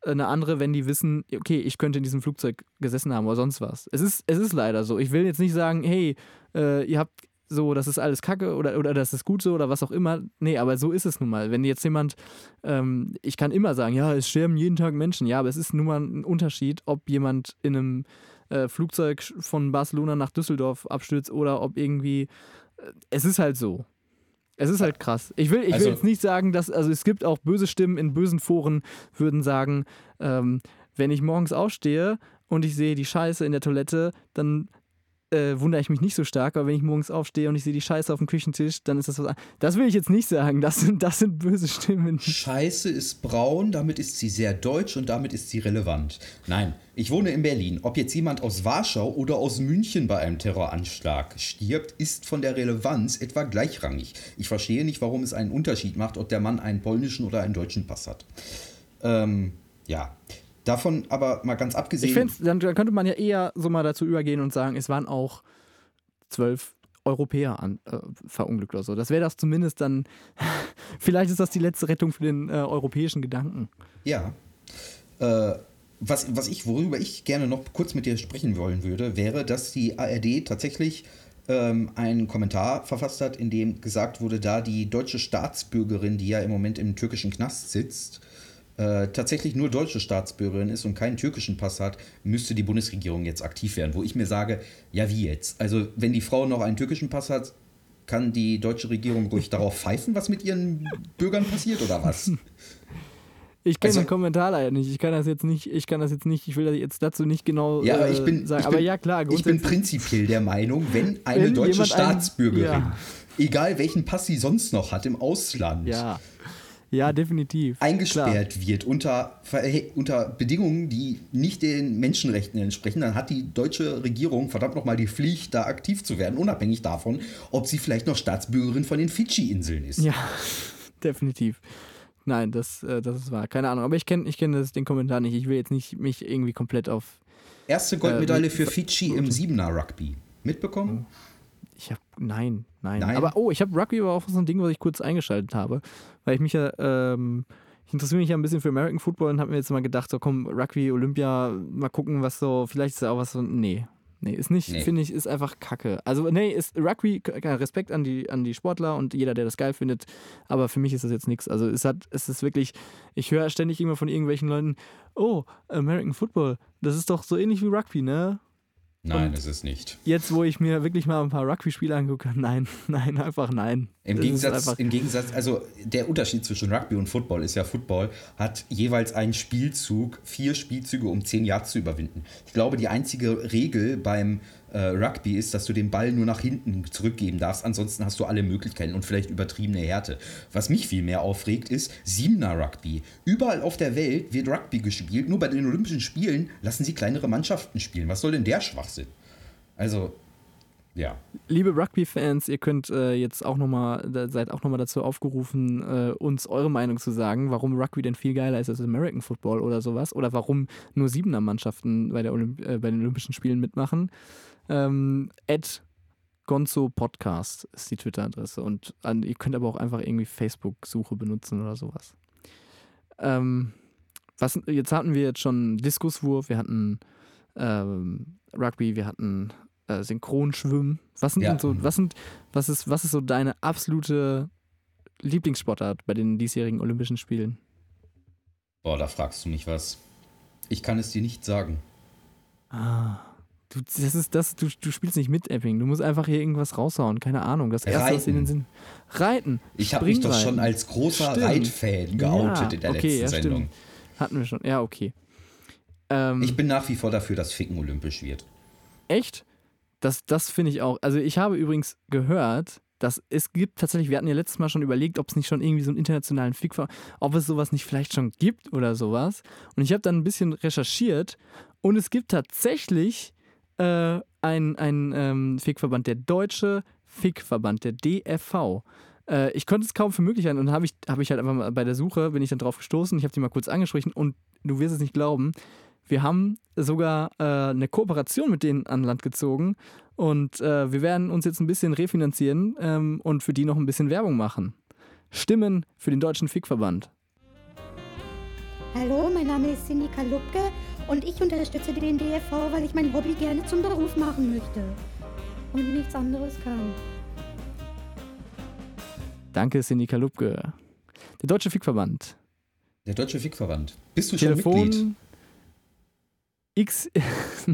eine andere, wenn die wissen, okay, ich könnte in diesem Flugzeug gesessen haben oder sonst was. Es ist, es ist leider so. Ich will jetzt nicht sagen, hey, äh, ihr habt so, das ist alles Kacke oder, oder das ist gut so oder was auch immer. Nee, aber so ist es nun mal. Wenn jetzt jemand, ähm, ich kann immer sagen, ja, es sterben jeden Tag Menschen, ja, aber es ist nun mal ein Unterschied, ob jemand in einem äh, Flugzeug von Barcelona nach Düsseldorf abstürzt oder ob irgendwie, äh, es ist halt so. Es ist halt krass. Ich will, ich Also- will jetzt nicht sagen, dass, also es gibt auch böse Stimmen in bösen Foren, würden sagen, ähm, wenn ich morgens aufstehe und ich sehe die Scheiße in der Toilette, dann äh, wundere ich mich nicht so stark, aber wenn ich morgens aufstehe und ich sehe die Scheiße auf dem Küchentisch, dann ist das was an- Das will ich jetzt nicht sagen. Das sind, das sind böse Stimmen. Scheiße ist braun, damit ist sie sehr deutsch und damit ist sie relevant. Nein, ich wohne in Berlin. Ob jetzt jemand aus Warschau oder aus München bei einem Terroranschlag stirbt, ist von der Relevanz etwa gleichrangig. Ich verstehe nicht, warum es einen Unterschied macht, ob der Mann einen polnischen oder einen deutschen Pass hat. Ähm, ja. Davon aber mal ganz abgesehen. Ich finde, dann, dann könnte man ja eher so mal dazu übergehen und sagen, es waren auch zwölf Europäer an, äh, verunglückt oder so. Das wäre das zumindest dann, vielleicht ist das die letzte Rettung für den äh, europäischen Gedanken. Ja. Äh, was, was ich, worüber ich gerne noch kurz mit dir sprechen wollen würde, wäre, dass die ARD tatsächlich ähm, einen Kommentar verfasst hat, in dem gesagt wurde, da die deutsche Staatsbürgerin, die ja im Moment im türkischen Knast sitzt, äh, tatsächlich nur deutsche Staatsbürgerin ist und keinen türkischen Pass hat, müsste die Bundesregierung jetzt aktiv werden. Wo ich mir sage, ja wie jetzt? Also wenn die Frau noch einen türkischen Pass hat, kann die deutsche Regierung ruhig darauf pfeifen, was mit ihren Bürgern passiert oder was? Ich kenne also, den Kommentar leider nicht. Ich kann das jetzt nicht, ich kann das jetzt nicht, ich will jetzt dazu nicht genau ja, aber ich bin, äh, sagen. Ich aber bin, ja, klar. Ich bin prinzipiell der Meinung, wenn eine wenn deutsche Staatsbürgerin, ein, ja. egal welchen Pass sie sonst noch hat im Ausland, ja. Ja, definitiv. Eingesperrt Klar. wird unter, unter Bedingungen, die nicht den Menschenrechten entsprechen, dann hat die deutsche Regierung verdammt nochmal die Pflicht, da aktiv zu werden, unabhängig davon, ob sie vielleicht noch Staatsbürgerin von den Fidschi-Inseln ist. Ja, definitiv. Nein, das, äh, das ist wahr. Keine Ahnung. Aber ich kenne ich kenn den Kommentar nicht. Ich will jetzt nicht mich irgendwie komplett auf. Erste Goldmedaille äh, für Fidschi im Siebener Rugby. Mitbekommen? Ich habe nein, nein, nein. Aber oh, ich habe Rugby aber auch so ein Ding, was ich kurz eingeschaltet habe, weil ich mich ja ähm, ich interessiere mich ja ein bisschen für American Football und habe mir jetzt mal gedacht, so komm, Rugby, Olympia, mal gucken, was so, vielleicht ist da auch was so, nee. Nee, ist nicht, nee. finde ich, ist einfach Kacke. Also, nee, ist Rugby, Respekt an die, an die Sportler und jeder, der das geil findet, aber für mich ist das jetzt nichts. Also, es hat, es ist wirklich, ich höre ständig immer von irgendwelchen Leuten, oh, American Football, das ist doch so ähnlich wie Rugby, ne? Nein, ist es nicht. Jetzt, wo ich mir wirklich mal ein paar Rugby-Spiele angucke, nein, nein, einfach nein. Im Gegensatz, Im Gegensatz, also der Unterschied zwischen Rugby und Football ist ja, Football hat jeweils einen Spielzug, vier Spielzüge, um zehn Yards zu überwinden. Ich glaube, die einzige Regel beim äh, Rugby ist, dass du den Ball nur nach hinten zurückgeben darfst. Ansonsten hast du alle Möglichkeiten und vielleicht übertriebene Härte. Was mich viel mehr aufregt, ist Siebener Rugby. Überall auf der Welt wird Rugby gespielt. Nur bei den Olympischen Spielen lassen sie kleinere Mannschaften spielen. Was soll denn der Schwachsinn? Also, ja. Liebe Rugby-Fans, ihr könnt äh, jetzt auch nochmal, seid auch nochmal dazu aufgerufen, äh, uns eure Meinung zu sagen, warum Rugby denn viel geiler ist als American Football oder sowas. Oder warum nur Siebener Mannschaften bei, äh, bei den Olympischen Spielen mitmachen. Ähm, Gonzo Podcast ist die Twitter-Adresse. Und an, ihr könnt aber auch einfach irgendwie Facebook-Suche benutzen oder sowas. Ähm, was, jetzt hatten wir jetzt schon Diskuswurf, wir hatten ähm, Rugby, wir hatten äh, Synchronschwimmen. Was sind ja. so, was sind, was ist, was ist so deine absolute Lieblingssportart bei den diesjährigen Olympischen Spielen? Boah, da fragst du mich was. Ich kann es dir nicht sagen. Ah. Du, das ist das, du, du spielst nicht mit Epping. Du musst einfach hier irgendwas raushauen. Keine Ahnung. Das erste, Reiten. was in den Sinn. Reiten. Ich habe mich doch schon als großer stimmt. Reitfan geoutet ja, in der okay, letzten ja, Sendung. Stimmt. Hatten wir schon. Ja, okay. Ähm, ich bin nach wie vor dafür, dass Ficken olympisch wird. Echt? Das, das finde ich auch. Also ich habe übrigens gehört, dass es gibt tatsächlich, wir hatten ja letztes Mal schon überlegt, ob es nicht schon irgendwie so einen internationalen Fick war, ob es sowas nicht vielleicht schon gibt oder sowas. Und ich habe dann ein bisschen recherchiert und es gibt tatsächlich äh, ein, ein ähm, Fickverband, der Deutsche Fickverband, der DFV. Äh, ich konnte es kaum für möglich halten und habe ich, hab ich halt einfach mal bei der Suche, bin ich dann drauf gestoßen, ich habe die mal kurz angesprochen und du wirst es nicht glauben, wir haben sogar äh, eine Kooperation mit denen an Land gezogen und äh, wir werden uns jetzt ein bisschen refinanzieren ähm, und für die noch ein bisschen Werbung machen. Stimmen für den Deutschen Fickverband. Hallo, mein Name ist Cindy Kalupke und ich unterstütze den DFV, weil ich mein Hobby gerne zum Beruf machen möchte und nichts anderes kann. Danke, Cindy Kalupke. Der Deutsche Fickverband. Der Deutsche Fickverband. Bist du Telefon schon Mitglied? X.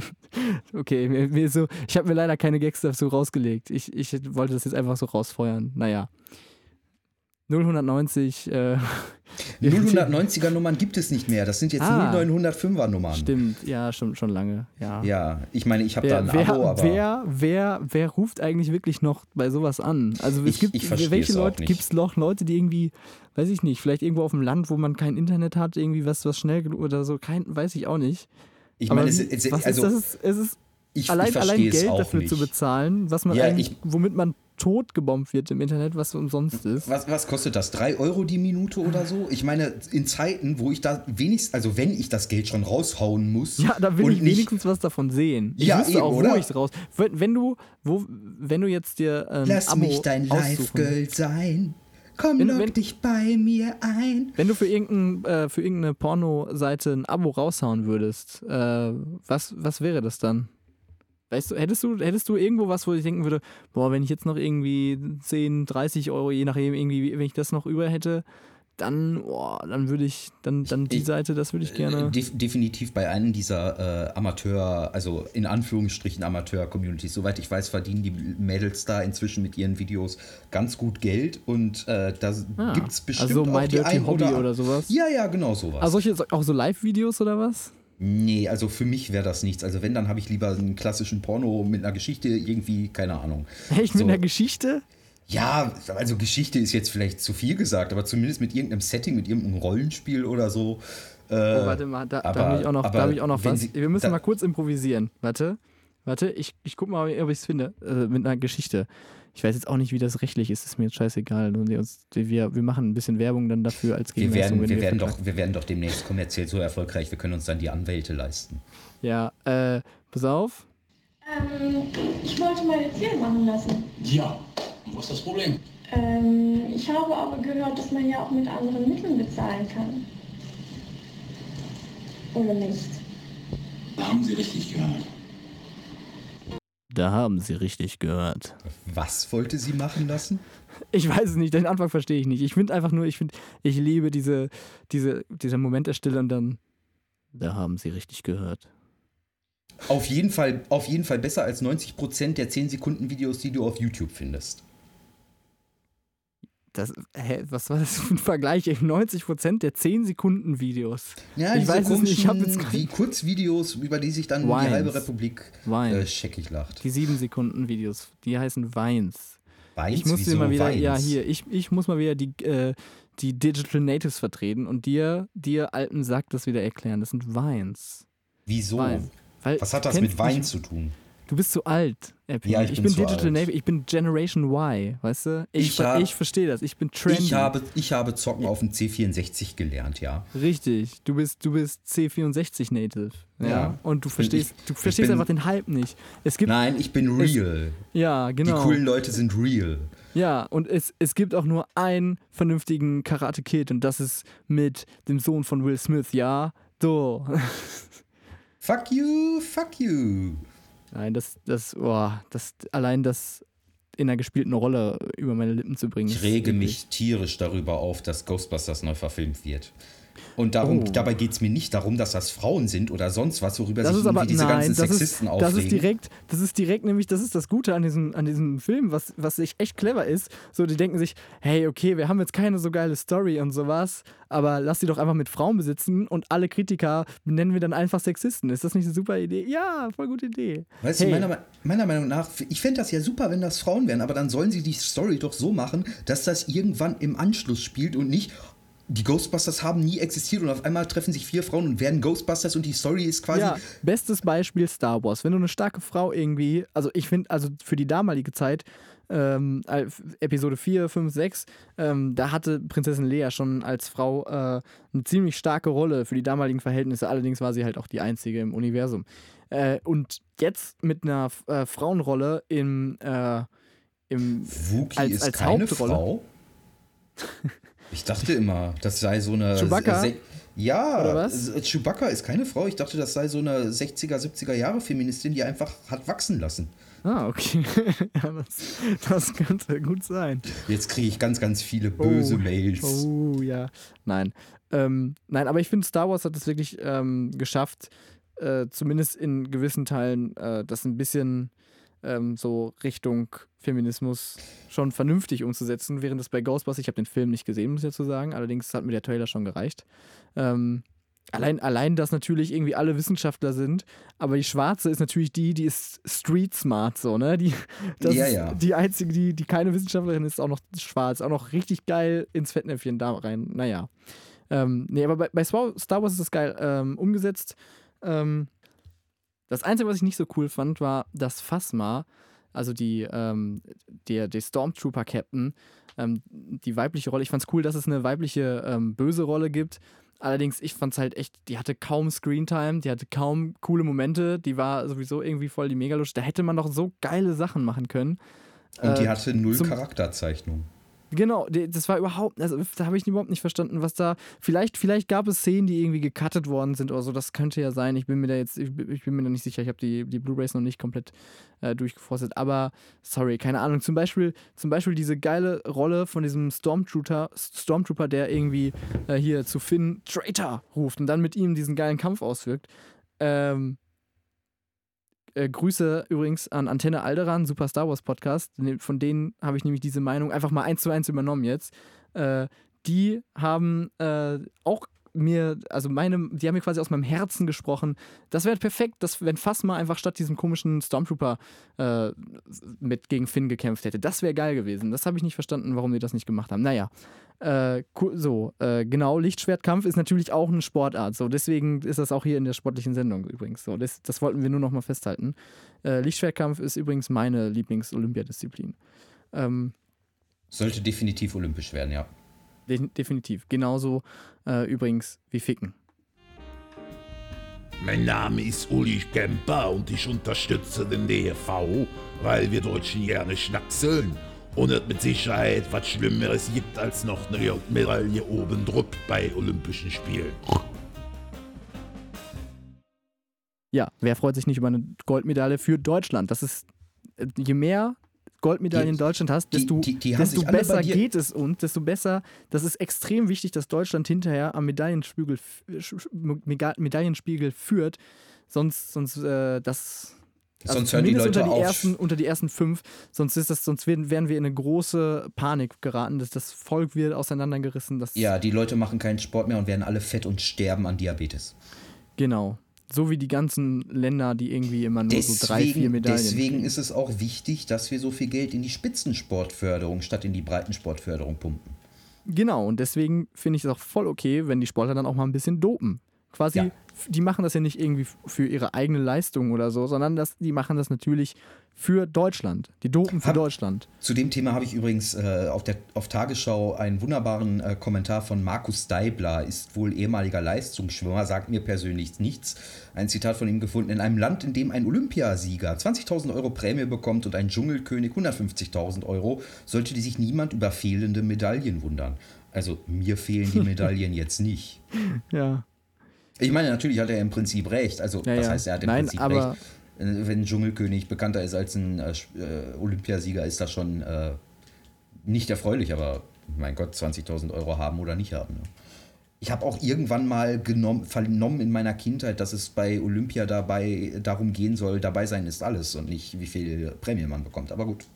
okay, mir, mir so, ich habe mir leider keine Gags dazu rausgelegt. Ich, ich wollte das jetzt einfach so rausfeuern. Naja. 090. Äh, 090er Nummern gibt es nicht mehr. Das sind jetzt ah, 0905er Nummern. Stimmt, ja, schon, schon lange. Ja, ja ich meine, ich habe da ein wer, Abo, aber. Wer, wer, wer ruft eigentlich wirklich noch bei sowas an? Also es ich, gibt ich welche Leute gibt es noch Leute, die irgendwie, weiß ich nicht, vielleicht irgendwo auf dem Land, wo man kein Internet hat, irgendwie was, was schnell oder so, kein, weiß ich auch nicht. Ich meine, es, es, also, ist das? Es ist ich, allein, allein Geld dafür nicht. zu bezahlen, was man ja, ich, womit man tot gebombt wird im Internet, was umsonst ist. Was, was kostet das? Drei Euro die Minute oder so? Ich meine, in Zeiten, wo ich da wenigstens, also wenn ich das Geld schon raushauen muss. Ja, da will ich nicht- wenigstens was davon sehen. Ich Ja, eben, auch, wo oder? ich es raus. Wenn, wenn du, wo, wenn du jetzt dir ähm, Lass Abo mich dein Live-Girl sein. Komm, Wenn- lock wenn- dich bei mir ein. Wenn du für, irgendein, äh, für irgendeine Pornoseite ein Abo raushauen würdest, äh, was, was wäre das dann? Weißt du, hättest du, hättest du irgendwo was, wo ich denken würde, boah, wenn ich jetzt noch irgendwie 10, 30 Euro, je nachdem, irgendwie, wenn ich das noch über hätte, dann, boah, dann würde ich, dann, dann die Seite, das würde ich gerne. Äh, Def definitiv bei einem dieser äh, Amateur, also in Anführungsstrichen Amateur-Communities. Soweit ich weiß, verdienen die Mädels da inzwischen mit ihren Videos ganz gut Geld und äh, da Ah, gibt es bestimmt also auch My die Dirty ein Hobby oder, oder sowas? Ja, ja, genau sowas. Also solche, auch so Live-Videos oder was? Nee, also für mich wäre das nichts. Also wenn, dann habe ich lieber einen klassischen Porno mit einer Geschichte, irgendwie, keine Ahnung. Echt mit So. einer Geschichte? Ja, also Geschichte ist jetzt vielleicht zu viel gesagt, aber zumindest mit irgendeinem Setting, mit irgendeinem Rollenspiel oder so. Äh, Oh, warte mal, da, da habe ich auch noch, da ich auch noch was. Sie- Wir müssen da- mal kurz improvisieren. Warte, warte, ich, ich guck mal, ob ich es finde. Äh, mit einer Geschichte. Ich weiß jetzt auch nicht, wie das rechtlich ist, ist mir jetzt scheißegal. Wir, wir machen ein bisschen Werbung dann dafür als Wir Gegenleistung. werden, wenn wir, werden doch, wir werden doch demnächst kommerziell so erfolgreich, wir können uns dann die Anwälte leisten. Ja, äh, pass auf. Ähm, ich wollte meine Ziele machen lassen. Ja, wo ist das Problem? Ähm, ich habe aber gehört, dass man ja auch mit anderen Mitteln bezahlen kann. Oder nicht? Da haben Sie richtig gehört. Da haben Sie richtig gehört. Was wollte sie machen lassen? Ich weiß es nicht, den Anfang verstehe ich nicht. Ich finde einfach nur, ich finde, ich liebe diese, diese, dieser Moment der Stille und dann. Da haben Sie richtig gehört. Auf jeden Fall, auf jeden Fall besser als 90% der 10 Sekunden Videos, die du auf YouTube findest. Das, hä, was war das für ein Vergleich? Ey, 90% der 10 Sekunden Videos. Ja, Ich weiß es nicht, ich hab jetzt wie Kurzvideos, über die sich dann Vines. die halbe Republik Vines. äh, scheckig lacht. Die 7 Sekunden Videos, die heißen Vines. Vines, Ich muss wieso mal wieder, Vines? ja hier, ich, ich muss mal wieder die, äh, die Digital Natives vertreten und dir, dir alten Sack das wieder erklären. Das sind Vines. Wieso? Weil, Was hat das mit Wein zu tun? Du bist zu alt, Epi. Ja, ich ich bin zu Digital. Native, ich bin Generation Y, weißt du? Ich, Ich hab- ich verstehe das, ich bin trendy. Ich habe, ich habe Zocken auf dem C64 gelernt, ja. Richtig, du bist, du bist C64 Native. Ja. Ja. Und du bin- verstehst, ich- du verstehst bin- einfach den Hype nicht. Es gibt, Nein, ich bin Es- real. ja, genau. Die coolen Leute sind real. Ja, und es, es gibt auch nur einen vernünftigen Karate Kid und das ist mit dem Sohn von Will Smith, ja? So. Fuck you, fuck you. Nein, das, das, boah, das, allein das in einer gespielten Rolle über meine Lippen zu bringen. Ich rege mich tierisch darüber auf, dass Ghostbusters neu verfilmt wird. Und darum, Oh. dabei geht es mir nicht darum, dass das Frauen sind oder sonst was, worüber Das sich aber diese nein, ganzen das Sexisten ist, aufregen. das ist direkt, das ist direkt nämlich, das ist das Gute an diesem, an diesem Film, was, was sich echt clever ist. So, die denken sich, hey, okay, wir haben jetzt keine so geile Story und sowas, aber lass sie doch einfach mit Frauen besitzen und alle Kritiker nennen wir dann einfach Sexisten. Ist das nicht eine super Idee? Ja, voll gute Idee. Weißt hey, du, meiner, meiner Meinung nach, ich fände das ja super, wenn das Frauen wären, aber dann sollen sie die Story doch so machen, dass das irgendwann im Anschluss spielt und nicht, die Ghostbusters haben nie existiert und auf einmal treffen sich vier Frauen und werden Ghostbusters und die Story ist quasi. Ja, bestes Beispiel Star Wars. Wenn du eine starke Frau irgendwie, also ich finde, also für die damalige Zeit, ähm, äh, Episode 4, 5, 6, ähm, da hatte Prinzessin Leia schon als Frau äh, eine ziemlich starke Rolle für die damaligen Verhältnisse. Allerdings war sie halt auch die einzige im Universum. Äh, und jetzt mit einer äh, Frauenrolle im, äh, im Wookie als- ist als keine Hauptrolle? Frau. Ich dachte immer, das sei so eine. Chewbacca? Se- ja, Oder was? Chewbacca ist keine Frau. Ich dachte, das sei so eine 60er, 70er Jahre Feministin, die einfach hat wachsen lassen. Ah, okay. ja, das, das könnte gut sein. Jetzt kriege ich ganz, ganz viele böse Oh. Mails. Oh ja. Nein. Ähm, nein, aber ich finde, Star Wars hat es wirklich ähm, geschafft, äh, zumindest in gewissen Teilen, äh, das ein bisschen ähm, so Richtung Feminismus schon vernünftig umzusetzen, während es bei Ghostbusters, ich habe den Film nicht gesehen, muss ich dazu sagen, allerdings hat mir der Trailer schon gereicht. Ähm, allein, allein, dass natürlich irgendwie alle Wissenschaftler sind, aber die Schwarze ist natürlich die, die ist street smart, so, ne? Die, das Ja, ja. die einzige, die, die keine Wissenschaftlerin ist, auch noch schwarz, auch noch richtig geil ins Fettnäpfchen da rein. Naja. Ähm, nee, aber bei, bei Star Star Wars ist das geil ähm, umgesetzt. Ähm, das Einzige, was ich nicht so cool fand, war, dass Phasma also die, ähm, der, der Stormtrooper-Captain, ähm, die weibliche Rolle. Ich fand es cool, dass es eine weibliche ähm, böse Rolle gibt. Allerdings, ich fand es halt echt, die hatte kaum Screentime, die hatte kaum coole Momente, die war sowieso irgendwie voll die Megalusch. Da hätte man noch so geile Sachen machen können. Und die Äh, hatte null Charakterzeichnung. Genau, das war überhaupt, also da habe ich überhaupt nicht verstanden, was da. Vielleicht, vielleicht gab es Szenen, die irgendwie gecuttet worden sind oder so. Das könnte ja sein. Ich bin mir da jetzt, ich, ich bin mir da nicht sicher. Ich habe die, die Blu-rays noch nicht komplett äh, durchgeforstet. Aber sorry, keine Ahnung. Zum Beispiel, zum Beispiel diese geile Rolle von diesem Stormtrooper, Stormtrooper, der irgendwie äh, hier zu Finn Traitor ruft und dann mit ihm diesen geilen Kampf auswirkt. Ähm, äh, Grüße übrigens an Antenne Alderan, Super Star Wars Podcast. Ne- Von denen habe ich nämlich diese Meinung einfach mal eins zu eins übernommen jetzt. Äh, die haben äh, auch mir, also meine, die haben mir quasi aus meinem Herzen gesprochen. Das wäre perfekt, dass, wenn Phasma einfach statt diesem komischen Stormtrooper äh, mit gegen Finn gekämpft hätte. Das wäre geil gewesen. Das habe ich nicht verstanden, warum die das nicht gemacht haben. Naja, äh, so, äh, genau, Lichtschwertkampf ist natürlich auch eine Sportart. So, deswegen ist das auch hier in der sportlichen Sendung übrigens. So, das, das wollten wir nur noch mal festhalten. Äh, Lichtschwertkampf ist übrigens meine Lieblings-Olympiadisziplin. Ähm, Sollte definitiv olympisch werden, ja. de definitiv. Genauso äh, übrigens wie Ficken. Mein Name ist Uli Kemper und ich unterstütze den DFV, weil wir Deutschen gerne schnackseln und es mit Sicherheit was Schlimmeres gibt als noch eine Medaille oben drauf bei Olympischen Spielen. Ja, wer freut sich nicht über eine Goldmedaille für Deutschland? Das ist, äh, je mehr Goldmedaillen Die- Deutschland hast, die- desto, die- die haben desto besser geht es uns, desto besser. Das ist extrem wichtig, dass Deutschland hinterher am Medaillenspiegel, Medaillenspiegel führt. Sonst, sonst, äh, das. Also Sonst hören die Leute unter die, auf. ersten, unter die ersten fünf, sonst ist das, sonst werden, wären wir in eine große Panik geraten, dass das Volk wird auseinandergerissen. Das, Ja, die Leute machen keinen Sport mehr und werden alle fett und sterben an Diabetes. Genau. So wie die ganzen Länder, die irgendwie immer nur so drei, vier Deswegen, Medaillen deswegen ist es auch wichtig, dass wir so viel Geld in die Spitzensportförderung statt in die Breitensportförderung pumpen. Genau, und deswegen finde ich es auch voll okay, wenn die Sportler dann auch mal ein bisschen dopen. Quasi, Ja. Die machen das ja nicht irgendwie für ihre eigene Leistung oder so, sondern das, die machen das natürlich für Deutschland. Die dopen für Hab- Deutschland. Zu dem Thema habe ich übrigens äh, auf, der, auf Tagesschau einen wunderbaren äh, Kommentar von Markus Deibler, ist wohl ehemaliger Leistungsschwimmer, sagt mir persönlich nichts. Ein Zitat von ihm gefunden. In einem Land, in dem ein Olympiasieger 20.000 Euro Prämie bekommt und ein Dschungelkönig 150.000 Euro, sollte die sich niemand über fehlende Medaillen wundern. Also mir fehlen die Medaillen jetzt nicht. Ja. Ich meine, natürlich hat er im Prinzip recht. Also, Ja, ja. heißt, er hat im Nein, Prinzip recht. Äh, Wenn ein Dschungelkönig bekannter ist als ein äh, äh, Olympiasieger, ist das schon äh, nicht erfreulich, aber mein Gott, 20.000 Euro haben oder nicht haben. Ne? Ich habe auch irgendwann mal genommen, vernommen in meiner Kindheit, dass es bei Olympia dabei darum gehen soll, dabei sein ist alles und nicht, wie viel Prämie man bekommt. Aber gut.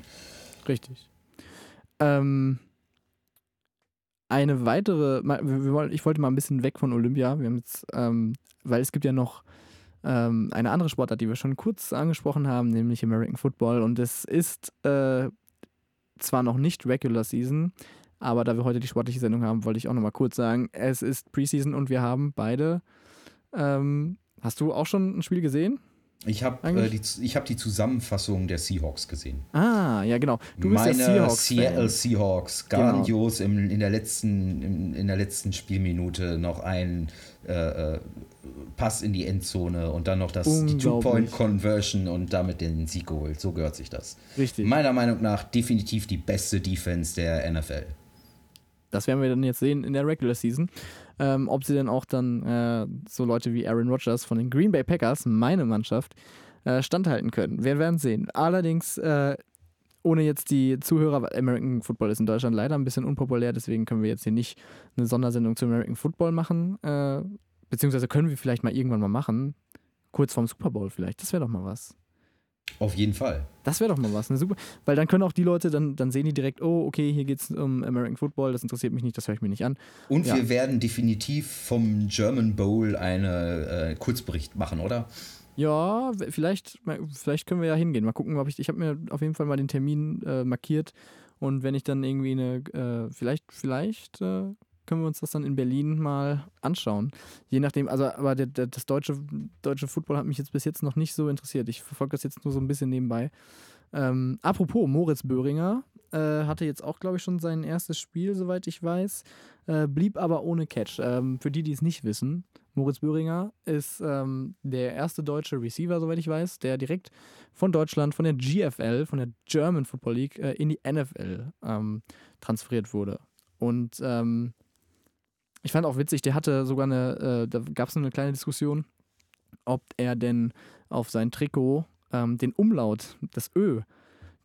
Richtig. Ähm, eine weitere, ich wollte mal ein bisschen weg von Olympia. Wir haben jetzt, ähm, weil es gibt ja noch ähm, eine andere Sportart, die wir schon kurz angesprochen haben, nämlich American Football. Und es ist äh, zwar noch nicht Regular Season, aber da wir heute die sportliche Sendung haben, wollte ich auch nochmal kurz sagen, es ist Preseason und wir haben beide. Ähm, hast du auch schon ein Spiel gesehen? Ich habe äh, die, ich hab die Zusammenfassung der Seahawks gesehen. Ah, ja, genau. Du bist Meine der Seahawks. Seattle Seahawks, Genau. grandios im, in, der letzten, im, in der letzten Spielminute noch ein äh, äh, Pass in die Endzone und dann noch das, die. Two-Point-Conversion und damit den Sieg geholt. So gehört sich das. Richtig. Meiner Meinung nach definitiv die beste Defense der NFL. Das werden wir dann jetzt sehen in der Regular Season. Ähm, ob sie dann auch dann äh, so Leute wie Aaron Rodgers von den Green Bay Packers, meine Mannschaft, äh, standhalten können. Wir werden sehen. Allerdings, äh, ohne jetzt die Zuhörer, weil American Football ist in Deutschland leider ein bisschen unpopulär, deswegen können wir jetzt hier nicht eine Sondersendung zu American Football machen. Äh, beziehungsweise können wir vielleicht mal irgendwann mal machen. Kurz vorm Super Bowl vielleicht. Das wäre doch mal was. Auf jeden Fall. Das wäre doch mal was, eine super. Weil dann können auch die Leute, dann, dann sehen die direkt, oh, okay, hier geht es um American Football, das interessiert mich nicht, das höre ich mir nicht an. Und Ja. wir werden definitiv vom German Bowl einen äh, Kurzbericht machen, oder? Ja, vielleicht, vielleicht können wir ja hingehen. Mal gucken, ob ich. Ich habe mir auf jeden Fall mal den Termin äh, markiert. Und wenn ich dann irgendwie eine, äh, vielleicht, vielleicht äh, können wir uns das dann in Berlin mal anschauen. Je nachdem, also aber der, der, das deutsche, deutsche Football hat mich jetzt bis jetzt noch nicht so interessiert. Ich verfolge das jetzt nur so ein bisschen nebenbei. Ähm, apropos, Moritz Böhringer äh, hatte jetzt auch, glaube ich, schon sein erstes Spiel, soweit ich weiß, äh, blieb aber ohne Catch. Ähm, für die, die es nicht wissen, Moritz Böhringer ist ähm, der erste deutsche Receiver, soweit ich weiß, der direkt von Deutschland, von der GFL, von der German Football League äh, in die NFL ähm, transferiert wurde. Und ähm, ich fand auch witzig, der hatte sogar eine, äh, da gab es eine kleine Diskussion, ob er denn auf sein Trikot ähm, den Umlaut, das Ö,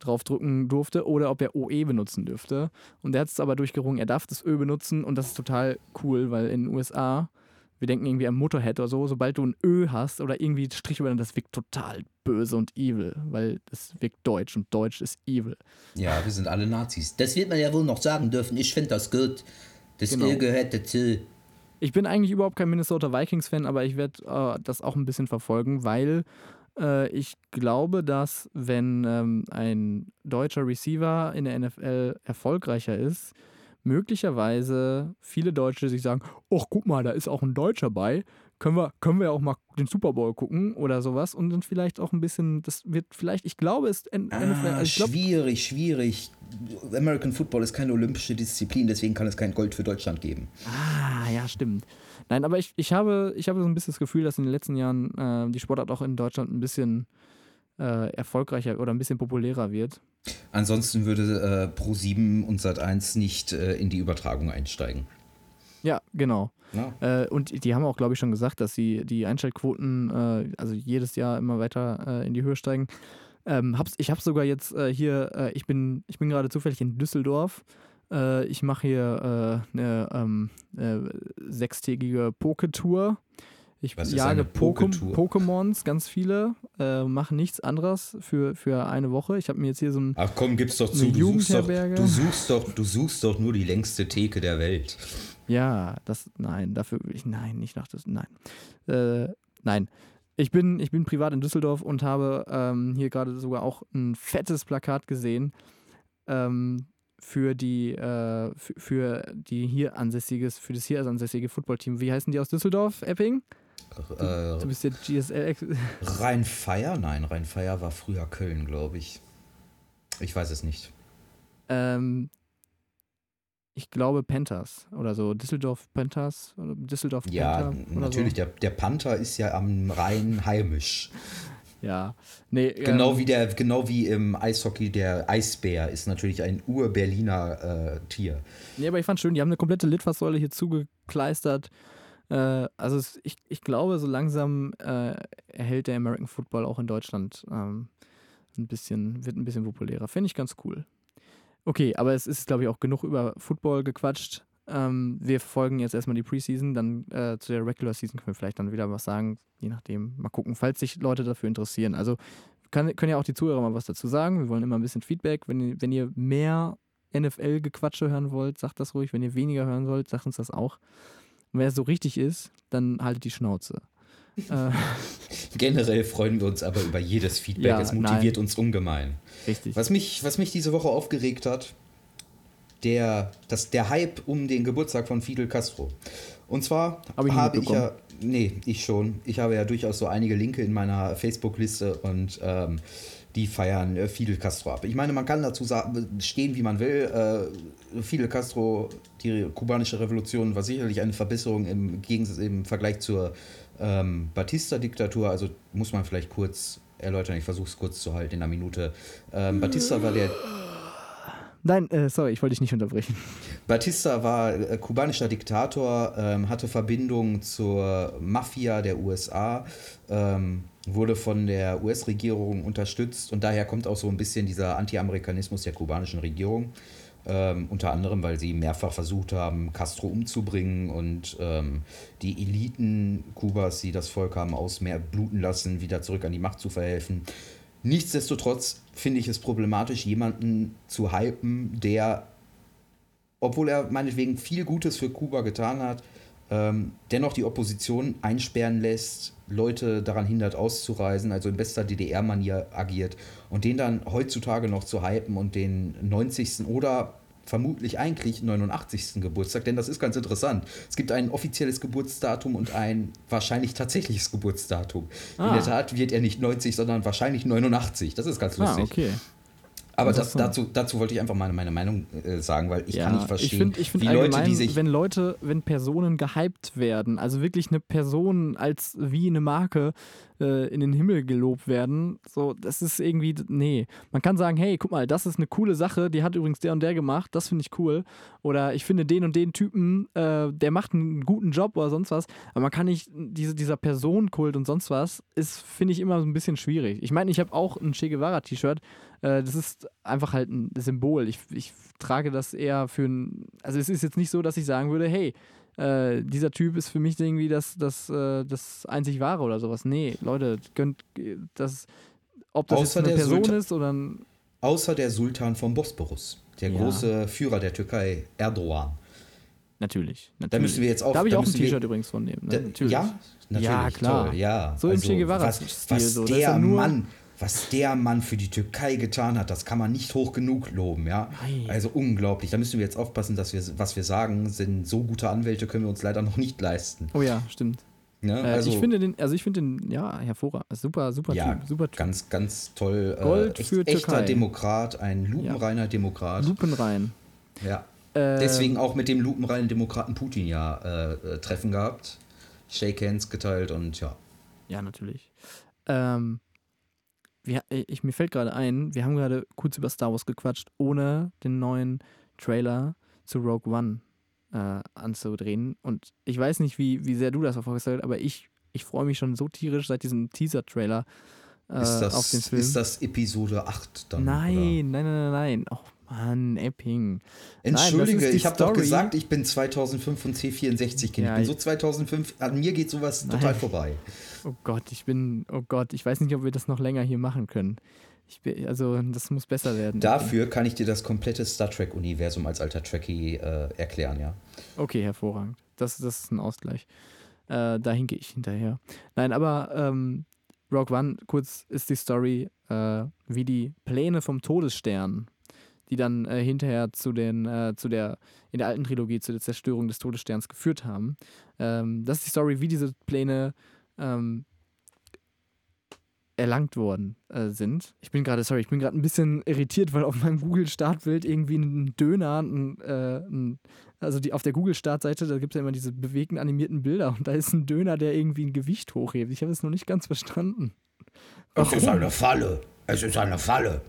draufdrücken durfte oder ob er OE benutzen dürfte. Und er hat es aber durchgerungen, er darf das Ö benutzen und das ist total cool, weil in den USA, wir denken irgendwie an Motorhead oder so, sobald du ein Ö hast oder irgendwie Strich über, das wirkt total böse und evil, weil das wirkt deutsch und deutsch ist evil. Ja, wir sind alle Nazis. Das wird man ja wohl noch sagen dürfen. Ich finde das gut. Das Genau. Öl gehört dazu. Ich bin eigentlich überhaupt kein Minnesota Vikings-Fan, aber ich werde äh, das auch ein bisschen verfolgen, weil äh, ich glaube, dass wenn ähm, ein deutscher Receiver in der NFL erfolgreicher ist, möglicherweise viele Deutsche sich sagen, ach guck mal, da ist auch ein Deutscher bei, können wir, können wir auch mal den Super Bowl gucken oder sowas und dann vielleicht auch ein bisschen, das wird vielleicht, ich glaube, es NFL, Ah, also glaub, schwierig, schwierig. American Football ist keine olympische Disziplin, deswegen kann es kein Gold für Deutschland geben. Ah, ja, stimmt. Nein, aber ich, ich, habe, ich habe so ein bisschen das Gefühl, dass in den letzten Jahren äh, die Sportart auch in Deutschland ein bisschen äh, erfolgreicher oder ein bisschen populärer wird. Ansonsten würde äh, Pro7 und Sat1 nicht äh, in die Übertragung einsteigen. Ja, genau. Ja. Äh, und die haben auch, glaube ich, schon gesagt, dass sie die Einschaltquoten äh, also jedes Jahr immer weiter äh, in die Höhe steigen. Ähm, hab's, ich habe sogar jetzt äh, hier, äh, ich bin, ich bin gerade zufällig in Düsseldorf. Äh, ich mache hier eine ähm, äh, sechstägige Poke-Tour. Ich Was jage eine Poke- Poke-Tour? Pokémons, ganz viele, äh, mache nichts anderes für, für eine Woche. Ich habe mir jetzt hier so ein Ach komm, gib's doch zu. Du suchst doch, du, suchst doch, du suchst doch nur die längste Theke der Welt. Ja, das, nein, dafür will ich, nein, nicht nach das, nein. Äh, nein. Ich bin, ich bin privat in Düsseldorf und habe ähm, hier gerade sogar auch ein fettes Plakat gesehen ähm, für die, äh, für, für die hier ansässiges, für das hier ansässige Footballteam. Wie heißen die aus Düsseldorf, Epping? Äh, Du bist der GSL. Rhein-Feier? Nein, Rhein-Feier war früher Köln, glaube ich. Ich weiß es nicht. ähm, ich glaube Panthers oder so. Düsseldorf Panthers oder Düsseldorf Ja, Panther oder natürlich. So. Der, der Panther ist ja am Rhein heimisch. Ja. Nee, Genau, ähm, wie der, genau wie im Eishockey der Eisbär ist natürlich ein Ur-Berliner äh, Tier. Nee, aber ich fand schön, die haben eine komplette Litfaßsäule hier zugekleistert. Äh, also es, ich, ich glaube, so langsam äh, erhält der American Football auch in Deutschland ähm, ein bisschen, wird ein bisschen populärer. Finde ich ganz cool. Okay, aber es ist, glaube ich, auch genug über Football gequatscht. Ähm, wir verfolgen jetzt erstmal die Preseason, dann äh, zu der Regular Season können wir vielleicht dann wieder was sagen, je nachdem. Mal gucken, falls sich Leute dafür interessieren. Also kann, können ja auch die Zuhörer mal was dazu sagen. Wir wollen immer ein bisschen Feedback. Wenn, ihr- wenn ihr mehr NFL-Gequatsche hören wollt, sagt das ruhig. Wenn ihr weniger hören wollt, sagt uns das auch. Und es so richtig ist, dann haltet die Schnauze. Äh, Generell freuen wir uns aber über jedes Feedback. Ja, es motiviert nein. uns ungemein. richtig. Was mich, was mich diese Woche aufgeregt hat, der, das, der Hype um den Geburtstag von Fidel Castro. Und zwar Hab ich habe ich ja, nee, ich schon. Ich habe ja durchaus so einige Linke in meiner Facebook-Liste und ähm, die feiern äh, Fidel Castro ab. Ich meine, man kann dazu sagen, stehen, wie man will. Äh, Fidel Castro, die kubanische Revolution, war sicherlich eine Verbesserung im, Gegensatz, im Vergleich zur ähm, Batista-Diktatur. Also muss man vielleicht kurz erläutern. Ich versuche es kurz zu halten in einer Minute. Ähm, Batista war der Nein, äh, sorry, ich wollte dich nicht unterbrechen. Batista war äh, kubanischer Diktator, ähm, hatte Verbindung zur Mafia der USA, ähm, wurde von der US-Regierung unterstützt und daher kommt auch so ein bisschen dieser Anti-Amerikanismus der kubanischen Regierung. Ähm, unter anderem, weil sie mehrfach versucht haben, Castro umzubringen und ähm, die Eliten Kubas, die das Volk haben ausbluten lassen, wieder zurück an die Macht zu verhelfen. Nichtsdestotrotz finde ich es problematisch, jemanden zu hypen, der obwohl er meinetwegen viel Gutes für Kuba getan hat, ähm, dennoch die Opposition einsperren lässt, Leute daran hindert auszureisen, also in bester DDR-Manier agiert und den dann heutzutage noch zu hypen und den 90. oder vermutlich eigentlich 89. Geburtstag, denn das ist ganz interessant. Es gibt ein offizielles Geburtsdatum und ein wahrscheinlich tatsächliches Geburtsdatum. In Ah. der Tat wird er nicht 90, sondern wahrscheinlich 89. Das ist ganz Ah, lustig. okay. Aber das, dazu, dazu wollte ich einfach meine, meine Meinung äh, sagen, weil ich ja, kann nicht verstehen, ich finde ich find wie Leute, die sich wenn Leute, wenn Personen gehypt werden, also wirklich eine Person als wie eine Marke äh, in den Himmel gelobt werden, so, das ist irgendwie, nee. Man kann sagen, hey, guck mal, das ist eine coole Sache, die hat übrigens der und der gemacht, das finde ich cool. Oder ich finde den und den Typen, äh, der macht einen guten Job oder sonst was. Aber man kann nicht, diese, dieser Personenkult und sonst was, ist, finde ich, immer so ein bisschen schwierig. Ich meine, ich habe auch ein Che Guevara-T-Shirt, äh, das ist einfach halt ein Symbol. Ich, ich trage das eher für ein. Also, es ist jetzt nicht so, dass ich sagen würde, hey, äh, dieser Typ ist für mich irgendwie das, das, äh, das einzig Wahre oder sowas. Nee, Leute, gönnt das. Ob das Außer eine Person Sultan- ist oder ein. außer der Sultan vom Bosporus, der Ja. große Führer der Türkei, Erdogan. Natürlich. natürlich. Da müssen wir jetzt auch- Da habe ich auch ein T-Shirt übrigens von dem. Ne? Da- natürlich. Ja, natürlich. Ja, klar. Toll, ja. So im Che was, Guevara-Stil, was so. Da ist der er nur- Mann, was der Mann für die Türkei getan hat, das kann man nicht hoch genug loben, ja. Nein. Also unglaublich. Da müssen wir jetzt aufpassen, dass wir, was wir sagen, sind so gute Anwälte können wir uns leider noch nicht leisten. Oh ja, stimmt. Ne? Äh, also, ich finde den, also ich finde den, ja, hervorragend. Super, super ja, Typ. Super Typ. ganz, ganz toll. Gold äh, echt, für echter Türkei. Demokrat, ein lupenreiner Demokrat. Lupenrein. Ja. Äh, Deswegen auch mit dem lupenreinen Demokraten Putin ja äh, äh, Treffen gehabt. Shake Hands geteilt und ja. Ja, natürlich. Ähm, wir, ich, mir fällt gerade ein, wir haben gerade kurz über Star Wars gequatscht, ohne den neuen Trailer zu Rogue One äh, anzudrehen. Und ich weiß nicht, wie, wie sehr du das verfolgst, aber ich, ich freue mich schon so tierisch seit diesem Teaser-Trailer äh, das, auf den Film. ist das Episode 8 dann? nein, Oder? nein, nein, nein, nein. Oh Mann, Epping. Entschuldige, Nein, ich habe doch gesagt, ich bin 2005 und C64 Kind. Ja, ich bin so 2005, an mir geht sowas Nein. total vorbei. Oh Gott, ich bin, oh Gott, ich weiß nicht, ob wir das noch länger hier machen können. Ich bin, also, das muss besser werden. Dafür kann ich dir das komplette Star Trek-Universum als alter Trekkie äh, erklären, ja. Okay, hervorragend. Das, das ist ein Ausgleich. Äh, da hinke ich hinterher. Nein, aber ähm, Rogue One, kurz ist die Story, äh, wie die Pläne vom Todesstern, die dann äh, hinterher zu den, äh, zu der, in der alten Trilogie, zu der Zerstörung des Todessterns geführt haben. Ähm, das ist die Story, wie diese Pläne ähm, erlangt worden äh, sind. Ich bin gerade, sorry, ich bin gerade ein bisschen irritiert, weil auf meinem Google-Startbild irgendwie ein Döner, ein, äh, ein, also die, auf der Google-Startseite, da gibt es ja immer diese bewegten animierten Bilder und da ist ein Döner, der irgendwie ein Gewicht hochhebt. Ich habe es noch nicht ganz verstanden. Es ist eine Falle. Es ist eine Falle.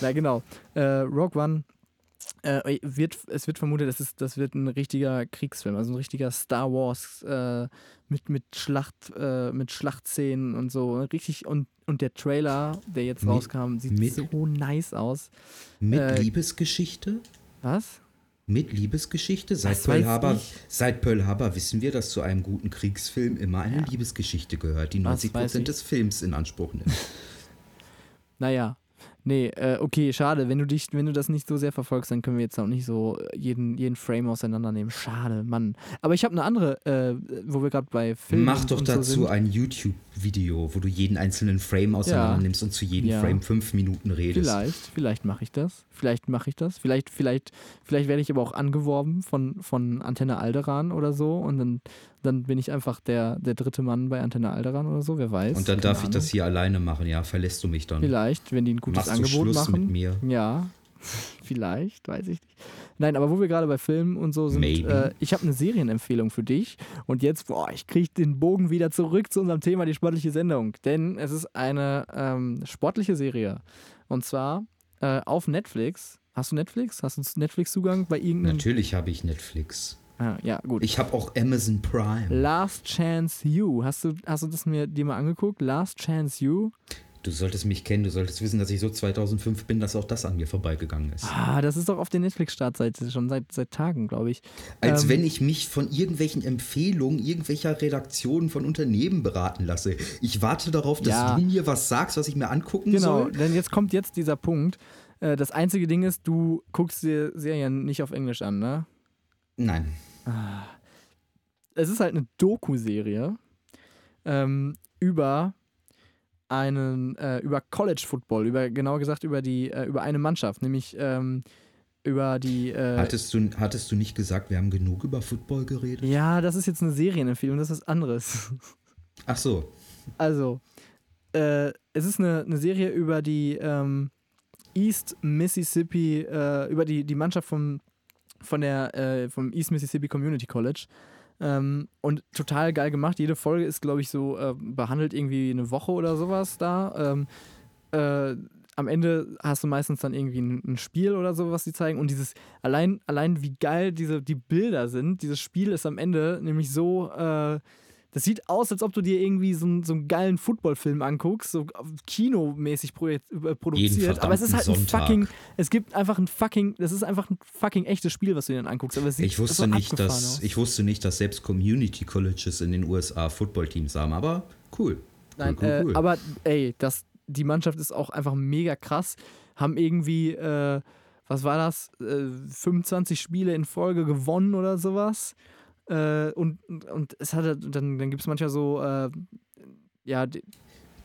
Na genau. Äh, Rogue One äh, wird, es wird vermutet, das, ist, das wird ein richtiger Kriegsfilm, also ein richtiger Star Wars äh, mit, mit, Schlacht, äh, mit Schlachtszenen und so. Richtig, und, und der Trailer, der jetzt Mit- rauskam, sieht mit- so nice aus. Mit Äh, Liebesgeschichte? Was? Mit Liebesgeschichte? Seit Was Pearl, Harbor, ich? seit Pearl Harbor wissen wir, dass zu einem guten Kriegsfilm immer eine Liebesgeschichte gehört, die Was 90% weiß ich? des Films in Anspruch nimmt. Naja. Nee, äh, okay, schade. Wenn du dich, wenn du das nicht so sehr verfolgst, dann können wir jetzt auch nicht so jeden, jeden Frame auseinandernehmen. Schade, Mann. Aber ich habe eine andere, äh, wo wir gerade bei Filmen Mach doch so dazu sind. ein YouTube-Video, wo du jeden einzelnen Frame auseinander nimmst und zu jedem Ja. Frame fünf Minuten redest. Vielleicht, vielleicht mache ich das. Vielleicht mache ich das. Vielleicht, vielleicht, vielleicht werde ich aber auch angeworben von, von Antenne Alderan oder so und dann, dann bin ich einfach der, der dritte Mann bei Antenne Alderan oder so, wer weiß. Und dann darf ich Ahnung. das hier alleine machen, ja? Verlässt du mich dann? Vielleicht, wenn die ein gutes Machst du Angebot Schluss machen. mit mir? Ja, vielleicht, weiß ich nicht. Nein, aber wo wir gerade bei Filmen und so sind, äh, ich habe eine Serienempfehlung für dich. Und jetzt, boah, ich kriege den Bogen wieder zurück zu unserem Thema, die sportliche Sendung. Denn es ist eine ähm, sportliche Serie. Und zwar äh, auf Netflix. Hast du Netflix? Hast du Netflix-Zugang bei irgendeinem? Natürlich habe ich Netflix. Ah, ja, gut. Ich habe auch Amazon Prime. Last Chance You. Hast du, hast du das mir dir mal angeguckt? Last Chance You? Du solltest mich kennen, du solltest wissen, dass ich so 2005 bin, dass auch das an mir vorbeigegangen ist. Ah, das ist doch auf der Netflix-Startseite schon seit, seit Tagen, glaube ich. Als Ähm, wenn ich mich von irgendwelchen Empfehlungen, irgendwelcher Redaktionen von Unternehmen beraten lasse. Ich warte darauf, dass Ja. du mir was sagst, was ich mir angucken Genau, soll. denn jetzt kommt jetzt dieser Punkt. Äh, Das einzige Ding ist, du guckst dir Serien nicht auf Englisch an, ne? Nein. Es ist halt eine Doku-Serie ähm, über einen, äh, über College Football, über genauer gesagt über die, äh, über eine Mannschaft, nämlich ähm, über die. Äh, Hattest du, hattest du nicht gesagt, wir haben genug über Football geredet? ja, das ist jetzt eine Serienempfehlung, das ist was anderes. Ach so. Also, äh, es ist eine, eine Serie über die ähm, East Mississippi, äh, über die, die Mannschaft vom, von der, äh, vom East Mississippi Community College. Ähm, und total geil gemacht. Jede Folge ist, glaube ich, so äh, behandelt irgendwie eine Woche oder sowas da. Ähm, äh, am Ende hast du meistens dann irgendwie ein, ein Spiel oder so, was sie zeigen. Und dieses, allein, allein wie geil diese, die Bilder sind, dieses Spiel ist am Ende nämlich so, äh, das sieht aus, als ob du dir irgendwie so, einen- so einen geilen Footballfilm anguckst, so kinomäßig äh, produziert. Aber es ist halt ein verdammten fucking, Sonntag. es gibt einfach ein fucking, das ist einfach ein fucking echtes Spiel, was du dir dann anguckst. Aber sieht Ich wusste, so nicht, dass, aus. ich wusste nicht, dass selbst Community Colleges in den USA Footballteams haben, aber cool. cool, Nein, cool, äh, cool. aber ey, das, die Mannschaft ist auch einfach mega krass. Haben irgendwie, äh, was war das, äh, 25 Spiele in Folge gewonnen oder sowas. Äh, und, und, es hat dann, dann gibt es manchmal so, äh, ja, die,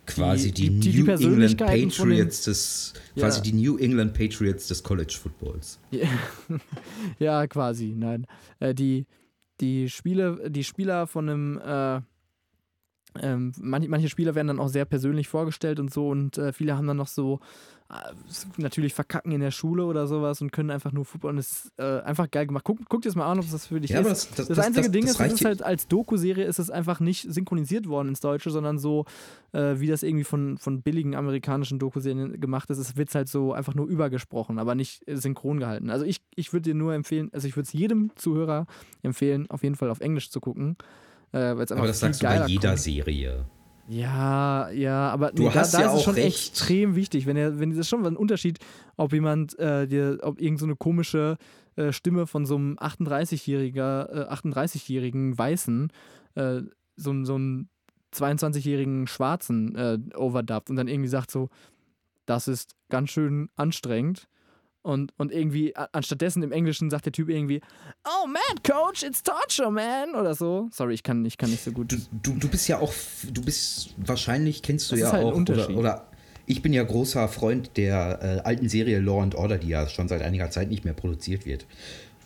quasi die, die- die- New England von den- Patriots des quasi Ja. die New England Patriots des College Footballs. ja, quasi, nein. Äh, die, die Spiele, die Spieler von einem, äh, ähm, manche, manche Spieler werden dann auch sehr persönlich vorgestellt und so und äh, viele haben dann noch so natürlich verkacken in der Schule oder sowas und können einfach nur Football und es ist äh, einfach geil gemacht. Guck, guck dir das mal an, ob das für dich Ja, ist. Das, das- das- einzige das- Ding ist, es ist halt als Doku-Serie ist es einfach nicht synchronisiert worden ins Deutsche, sondern so, äh, wie das irgendwie von, von billigen amerikanischen Doku-Serien gemacht ist. Es wird halt so einfach nur übergesprochen, aber nicht äh, synchron gehalten. Also ich, ich würde dir nur empfehlen, also ich würde es jedem Zuhörer empfehlen, auf jeden Fall auf Englisch zu gucken. Äh, Aber das sagst du bei jeder kommt. Serie. Ja, ja, aber Du nee, da, hast da ja ist es schon recht. extrem wichtig. Wenn er, wenn das ist schon ein Unterschied, ob jemand äh, dir, ob irgend so eine komische äh, Stimme von so einem 38-jähriger, äh, 38-jährigen Weißen, äh, so, so einen 22-jährigen Schwarzen äh, overdubbt und dann irgendwie sagt so, das ist ganz schön anstrengend. Und, und irgendwie, anstattdessen im Englischen sagt der Typ irgendwie, oh man, Coach, it's Torture, man, oder so. Sorry, ich kann, ich kann nicht so gut. Du, du, du bist ja auch, du bist, wahrscheinlich kennst du Das ja halt auch, Unterschied. oder, oder ich bin ja großer Freund der äh, alten Serie Law and Order, die ja schon seit einiger Zeit nicht mehr produziert wird.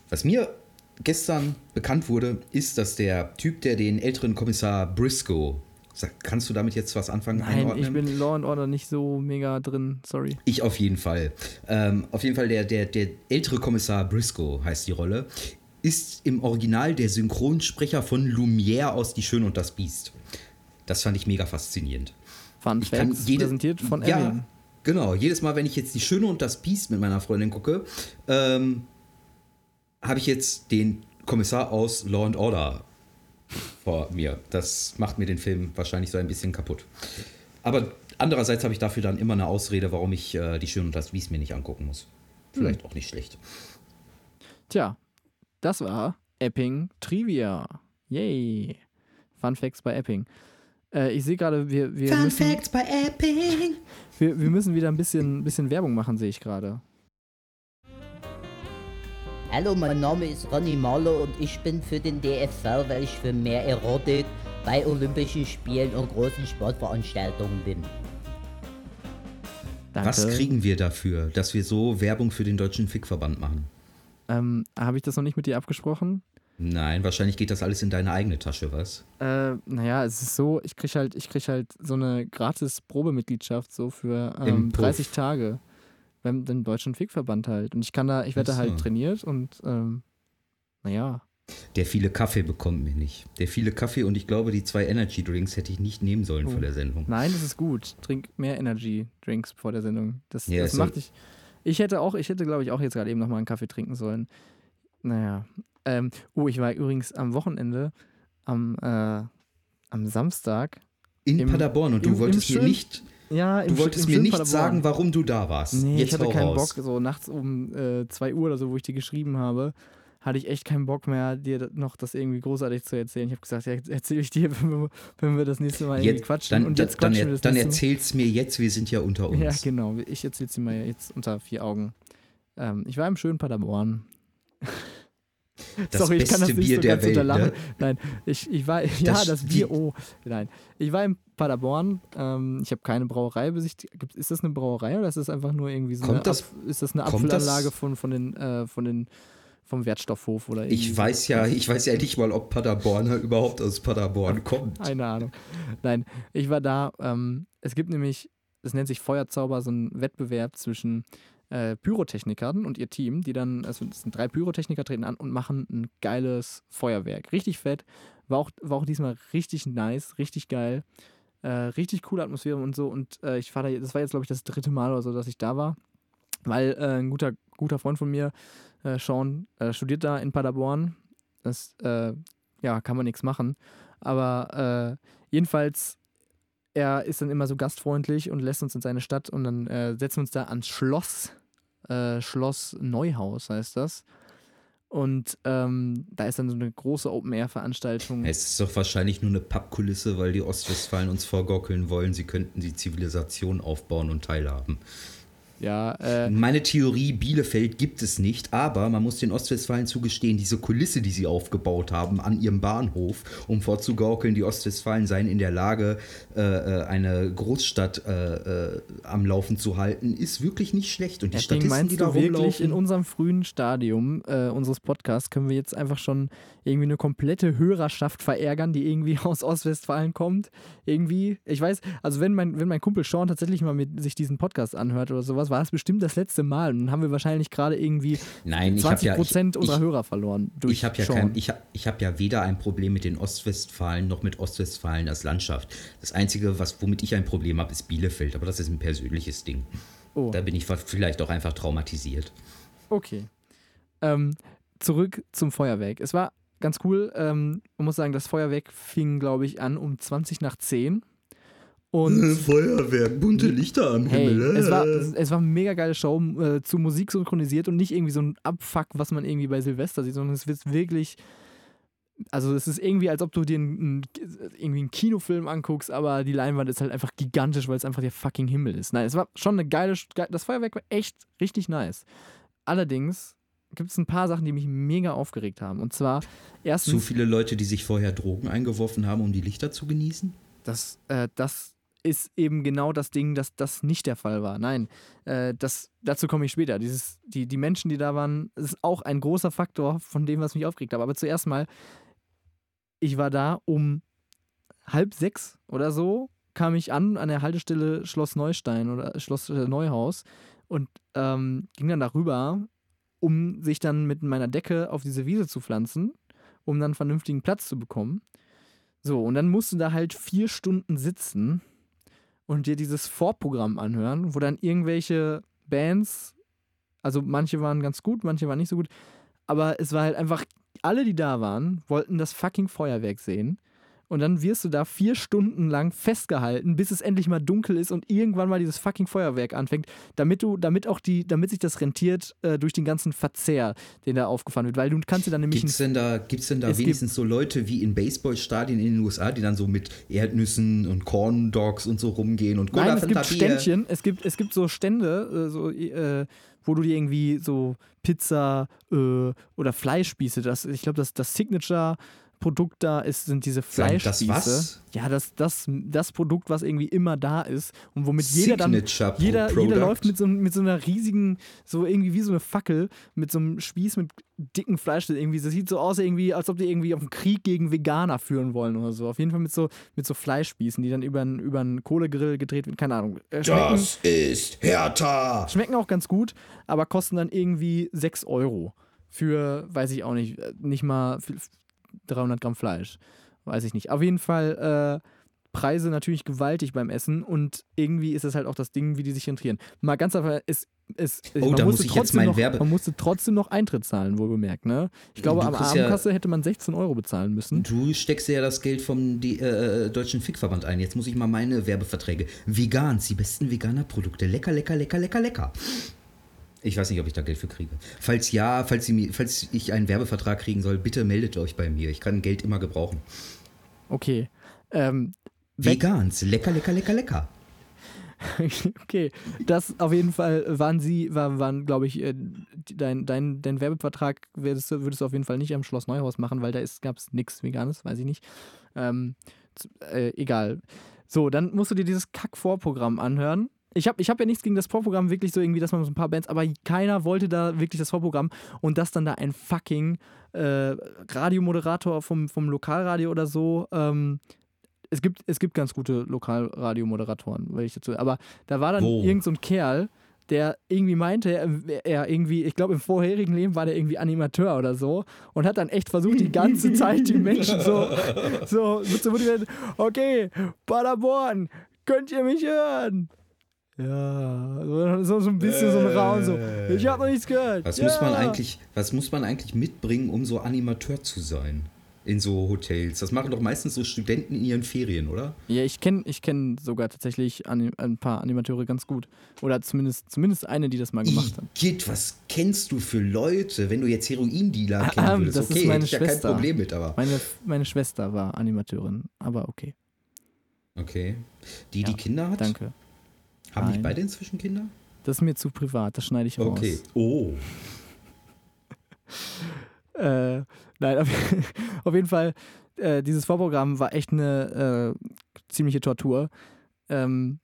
Was mir gestern bekannt wurde, ist, dass der Typ, der den älteren Kommissar Briscoe, kannst du damit jetzt was anfangen? Nein, einordnen? ich bin in Law and Order nicht so mega drin, sorry. Ich auf jeden Fall. Ähm, auf jeden Fall der, der, der ältere Kommissar Briscoe heißt die Rolle, ist im Original der Synchronsprecher von Lumière aus Die Schön und das Biest. Das fand ich mega faszinierend. Fun Ich Facts, jede- präsentiert von ja, Evan. Genau, jedes Mal, wenn ich jetzt Die Schöne und das Biest mit meiner Freundin gucke, ähm, habe ich jetzt den Kommissar aus Law and Order vor mir. Das macht mir den Film wahrscheinlich so ein bisschen kaputt. Aber andererseits habe ich dafür dann immer eine Ausrede, warum ich äh, Die Schöne und das Biest mir nicht angucken muss. Vielleicht auch nicht schlecht. Tja, das war Epping Trivia. Yay. Fun Facts bei Epping. Äh, ich sehe gerade, wir, wir, Fun müssen, Facts bei Epping. wir, wir müssen wieder ein bisschen, bisschen Werbung machen, sehe ich gerade. Hallo, mein Name ist Ronny Marlow und ich bin für den DFV, weil ich für mehr Erotik bei Olympischen Spielen und großen Sportveranstaltungen bin. Danke. Was kriegen wir dafür, dass wir so Werbung für den Deutschen Fickverband machen? Ähm, Habe ich das noch nicht mit dir abgesprochen? Nein, wahrscheinlich geht das alles in deine eigene Tasche, was? Äh, naja, es ist so, ich krieg halt, ich krieg halt so eine gratis Probemitgliedschaft so für ähm, Puff. 30 Tage beim dem deutschen Fickverband halt. Und ich kann da, ich werde da halt trainiert und ähm, naja. Der viele Kaffee bekommt mir nicht. Der viele Kaffee und ich glaube, die zwei Energy Drinks hätte ich nicht nehmen sollen Oh. vor der Sendung. Nein, das ist gut. Trink mehr Energy Drinks vor der Sendung. Das, Ja, das macht dich. Ich hätte auch, ich hätte, glaube ich, auch jetzt gerade eben nochmal einen Kaffee trinken sollen. Naja. Ähm, oh, ich war übrigens am Wochenende, am, äh, am Samstag. In Im- Paderborn und du im- im wolltest mir schönen- nicht, Ja, im du wolltest im mir nicht sagen, warum du da warst. Nee, Jetzt ich hatte keinen raus. Bock. So nachts um äh, 2 Uhr oder so, wo ich dir geschrieben habe, hatte ich echt keinen Bock mehr, dir das- noch das irgendwie großartig zu erzählen. Ich habe gesagt, ja, erzähle ich dir, wenn wir, wenn wir das nächste Mal irgendwie Jetzt, quatschen. dann, und jetzt dann, quatschen wir dann, das dann erzähl's mir jetzt, wir sind ja unter uns. Ja, genau. Ich erzähle es dir mal jetzt unter vier Augen. Ähm, ich war im schönen Paderborn. Das Sorry, ich kann das beste nicht Bier so der ganz Welt, unterlachen. ne? Nein, ich, ich war, ja, Das- das die- Bier, oh, nein. Ich war in Paderborn, ähm, ich habe keine Brauerei besichtigt. Ist das eine Brauerei oder ist das einfach nur irgendwie so Kommt eine, das- Ab, ist das eine kommt das- von, von den, äh, von den, vom Wertstoffhof oder Ich irgendwie weiß ja, ich weiß ja nicht mal, ob Paderborner überhaupt aus Paderborn kommt. Keine Ahnung. Nein, ich war da. Ähm, es gibt nämlich, es nennt sich Feuerzauber, so ein Wettbewerb zwischen äh, Pyrotechnikern und ihr Team, die dann, also es sind drei Pyrotechniker, treten an und machen ein geiles Feuerwerk. Richtig fett. War auch, war auch diesmal richtig nice, richtig geil. Äh, richtig coole Atmosphäre und so. Und äh, ich war da, das war jetzt, glaube ich, das dritte Mal oder so, dass ich da war. Weil äh, ein guter, guter Freund von mir, äh, Sean, äh, studiert da in Paderborn. Das, äh, ja, kann man nichts machen. Aber jedenfalls, er ist dann immer so gastfreundlich und lässt uns in seine Stadt und dann setzen wir uns da ans Schloss. Schloss Neuhaus heißt das. Und ähm, da ist dann so eine große Open-Air-Veranstaltung. Es ist doch wahrscheinlich nur eine Pappkulisse, weil die Ostwestfalen uns vorgaukeln wollen, sie könnten die Zivilisation aufbauen und teilhaben. Ja, äh, Meine Theorie, Bielefeld gibt es nicht, aber man muss den Ostwestfalen zugestehen, diese Kulisse, die sie aufgebaut haben an ihrem Bahnhof, um vorzugaukeln, die Ostwestfalen seien in der Lage, äh, äh, eine Großstadt äh, äh, am Laufen zu halten, ist wirklich nicht schlecht. Und die Deswegen Statisten, meinst die da du wirklich, rumlaufen, in unserem frühen Stadium äh, unseres Podcasts können wir jetzt einfach schon irgendwie eine komplette Hörerschaft verärgern, die irgendwie aus Ostwestfalen kommt? Irgendwie, ich weiß, also wenn mein, wenn mein Kumpel Sean tatsächlich mal mit sich diesen Podcast anhört oder sowas, war es bestimmt das letzte Mal. Und dann haben wir wahrscheinlich gerade irgendwie Nein, ich habe 20 ja, ich, Prozent unserer ich, Hörer verloren. Durch ich habe ja, kein, ich hab, ich hab ja weder ein Problem mit den Ostwestfalen noch mit Ostwestfalen als Landschaft. Das Einzige, was, womit ich ein Problem habe, ist Bielefeld, aber das ist ein persönliches Ding. Oh. Da bin ich vielleicht auch einfach traumatisiert. Okay. Ähm, zurück zum Feuerwerk. Es war ganz cool. Ähm, man muss sagen, das Feuerwerk fing, glaube ich, an um 20 nach 10. Und Feuerwerk, bunte Lichter am hey, Himmel. es war, es war eine mega geile Show, äh, zu Musik synchronisiert und nicht irgendwie so ein Abfuck, was man irgendwie bei Silvester sieht, sondern es wird wirklich. Also es ist irgendwie, als ob du dir einen, irgendwie einen Kinofilm anguckst, aber die Leinwand ist halt einfach gigantisch, weil es einfach der fucking Himmel ist. Nein, es war schon eine geile, ge- das Feuerwerk war echt richtig nice. Allerdings gibt es ein paar Sachen, die mich mega aufgeregt haben. Und zwar erstens, Zu viele Leute, die sich vorher Drogen eingeworfen haben, um die Lichter zu genießen? das, äh, das ist eben genau das Ding, dass das nicht der Fall war. Nein, äh, das, dazu komme ich später. Dieses, die, die Menschen, die da waren, ist auch ein großer Faktor von dem, was mich aufgeregt hat. Aber zuerst mal, ich war da um halb sechs oder so, kam ich an an der Haltestelle Schloss Neustein oder Schloss äh, Neuhaus und ähm, ging dann darüber, um sich dann mit meiner Decke auf diese Wiese zu pflanzen, um dann vernünftigen Platz zu bekommen. So, und dann musst du da halt vier Stunden sitzen und dir dieses Vorprogramm anhören, wo dann irgendwelche Bands, also manche waren ganz gut, manche waren nicht so gut, aber es war halt einfach, alle, die da waren, wollten das fucking Feuerwerk sehen. Und dann wirst du da vier Stunden lang festgehalten, bis es endlich mal dunkel ist und irgendwann mal dieses fucking Feuerwerk anfängt, damit du, damit auch die, damit sich das rentiert äh, durch den ganzen Verzehr, den da aufgefahren wird. Weil du kannst dir dann nämlich Gibt es denn da, gibt's denn da wenigstens so Leute wie in Baseballstadien in den USA, die dann so mit Erdnüssen und Corn Dogs und so rumgehen und Nein, Cola es gibt? Ständchen, es gibt, es gibt so Stände, äh, so, äh, wo du dir irgendwie so Pizza äh, oder Fleischspieße, das, ich glaube, das, das Signature-Produkt da ist, sind diese Sagen das Fleischspieße. was? Ja, das, das, das Produkt, was irgendwie immer da ist und womit jeder dann. Jeder, jeder läuft mit so, mit so einer riesigen, so irgendwie wie so eine Fackel, mit so einem Spieß mit dicken Fleisch. Irgendwie, das sieht so aus, irgendwie, als ob die irgendwie auf einen Krieg gegen Veganer führen wollen oder so. Auf jeden Fall mit so, mit so Fleischspießen, die dann über einen über einen Kohlegrill gedreht werden. Keine Ahnung. Äh, Das ist härter. schmecken auch ganz gut, aber kosten dann irgendwie 6 Euro. Für, weiß ich auch nicht, äh, nicht mal 300 Gramm Fleisch. Weiß ich nicht. Auf jeden Fall äh, Preise natürlich gewaltig beim Essen und irgendwie ist es halt auch das Ding, wie die sich rentieren. Mal ganz einfach, es, es, Oh, man, musste muss noch, Werbe- man musste trotzdem noch Eintritt zahlen, wohl bemerkt. Ne? Ich glaube, am kriegst ja- Abendkasse hätte man 16 Euro bezahlen müssen. Du steckst ja das Geld vom die, äh, Deutschen Fickverband ein. Jetzt muss ich mal meine Werbeverträge. Vegans, die besten Veganer-Produkte. Lecker, lecker, lecker, lecker, lecker. Ich weiß nicht, ob ich da Geld für kriege. Falls ja, falls, sie, mir- falls ich einen Werbevertrag kriegen soll, bitte meldet euch bei mir. Ich kann Geld immer gebrauchen. Okay. Ähm, Vegans, lecker, lecker, lecker, lecker. okay, das auf jeden Fall waren sie, war, waren, glaube ich, äh, dein, dein, dein Werbevertrag würdest, du- würdest du auf jeden Fall nicht am Schloss Neuhaus machen, weil da gab es nichts Veganes, weiß ich nicht. Ähm, äh, egal. So, dann musst du dir dieses Kack-Vorprogramm anhören. Ich habe ich hab ja nichts gegen das Vorprogramm, wirklich so irgendwie, dass man so ein paar Bands, aber keiner wollte da wirklich das Vorprogramm und dass dann da ein fucking äh, Radiomoderator vom, vom Lokalradio oder so ähm, es gibt, es gibt ganz gute Lokalradiomoderatoren, will ich dazu. Aber da war dann Wo? irgend so ein Kerl, der irgendwie meinte, er, irgendwie, ich glaube im vorherigen Leben war der irgendwie Animateur oder so und hat dann echt versucht, die ganze Zeit die Menschen so, so so motivieren, okay, Paderborn, könnt ihr mich hören? Ja, so, so, so ein bisschen so ein Raum, so, ich habe noch nichts gehört. Was ja. muss man eigentlich, was muss man eigentlich mitbringen, um so Animateur zu sein? In so Hotels. Das machen doch meistens so Studenten in ihren Ferien, oder? Ja, ich kenne ich kenn sogar tatsächlich ein paar Animateure ganz gut. Oder zumindest, zumindest eine, die das mal gemacht hat. Git, was kennst du für Leute, wenn du jetzt Heroindealer Ah, kennen würdest? das ist okay, meine hätte ich ja kein Schwester. Problem mit, aber. Meine, meine Schwester war Animateurin, aber okay, Okay. Die, die Ja, Kinder hat? danke. Haben nicht Nein. beide inzwischen Kinder? Das ist mir zu privat, das schneide ich raus. Okay. Oh. Äh, nein, auf, auf jeden Fall, äh, dieses Vorprogramm war echt eine äh, ziemliche Tortur. Ähm,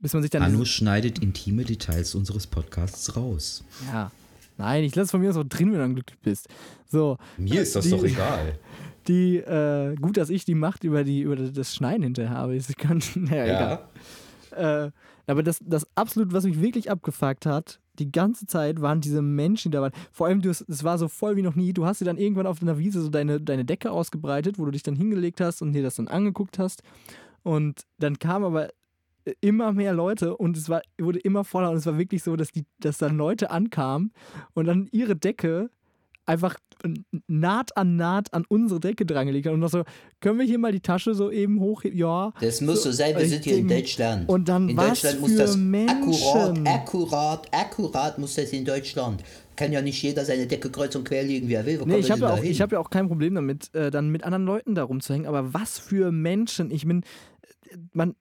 bis man sich dann. Anu schneidet intime Details unseres Podcasts raus. ja. Nein, ich lasse es von mir so drin, wenn du dann glücklich bist. So, Mir ist das Die- doch egal. die, äh, gut, dass ich die Macht über, die, über das Schneiden hinterher habe. Ich kann, naja, egal. Ja. Äh, aber das, das absolut, was mich wirklich abgefuckt hat, die ganze Zeit waren diese Menschen, die da waren. Vor allem, es war so voll wie noch nie. Du hast dir dann irgendwann auf einer Wiese so deine, deine Decke ausgebreitet, wo du dich dann hingelegt hast und dir das dann angeguckt hast. Und dann kamen aber immer mehr Leute und es war, wurde immer voller und es war wirklich so, dass, die, dass dann Leute ankamen und dann ihre Decke einfach Naht an Naht an unsere Decke drangelegt haben und noch so, können wir hier mal die Tasche so eben hoch, ja. Das muss so sein, wir sind hier in. Deutschland. Und dann in was Deutschland muss für das Menschen. akkurat, akkurat, akkurat muss das in Deutschland. Kann ja nicht jeder seine Decke kreuz und quer legen, wie er will. Wo Nee, ich habe ja, auch- ich hab ja auch kein Problem damit, äh, dann mit anderen Leuten da rumzuhängen, aber was für Menschen. Ich bin, man,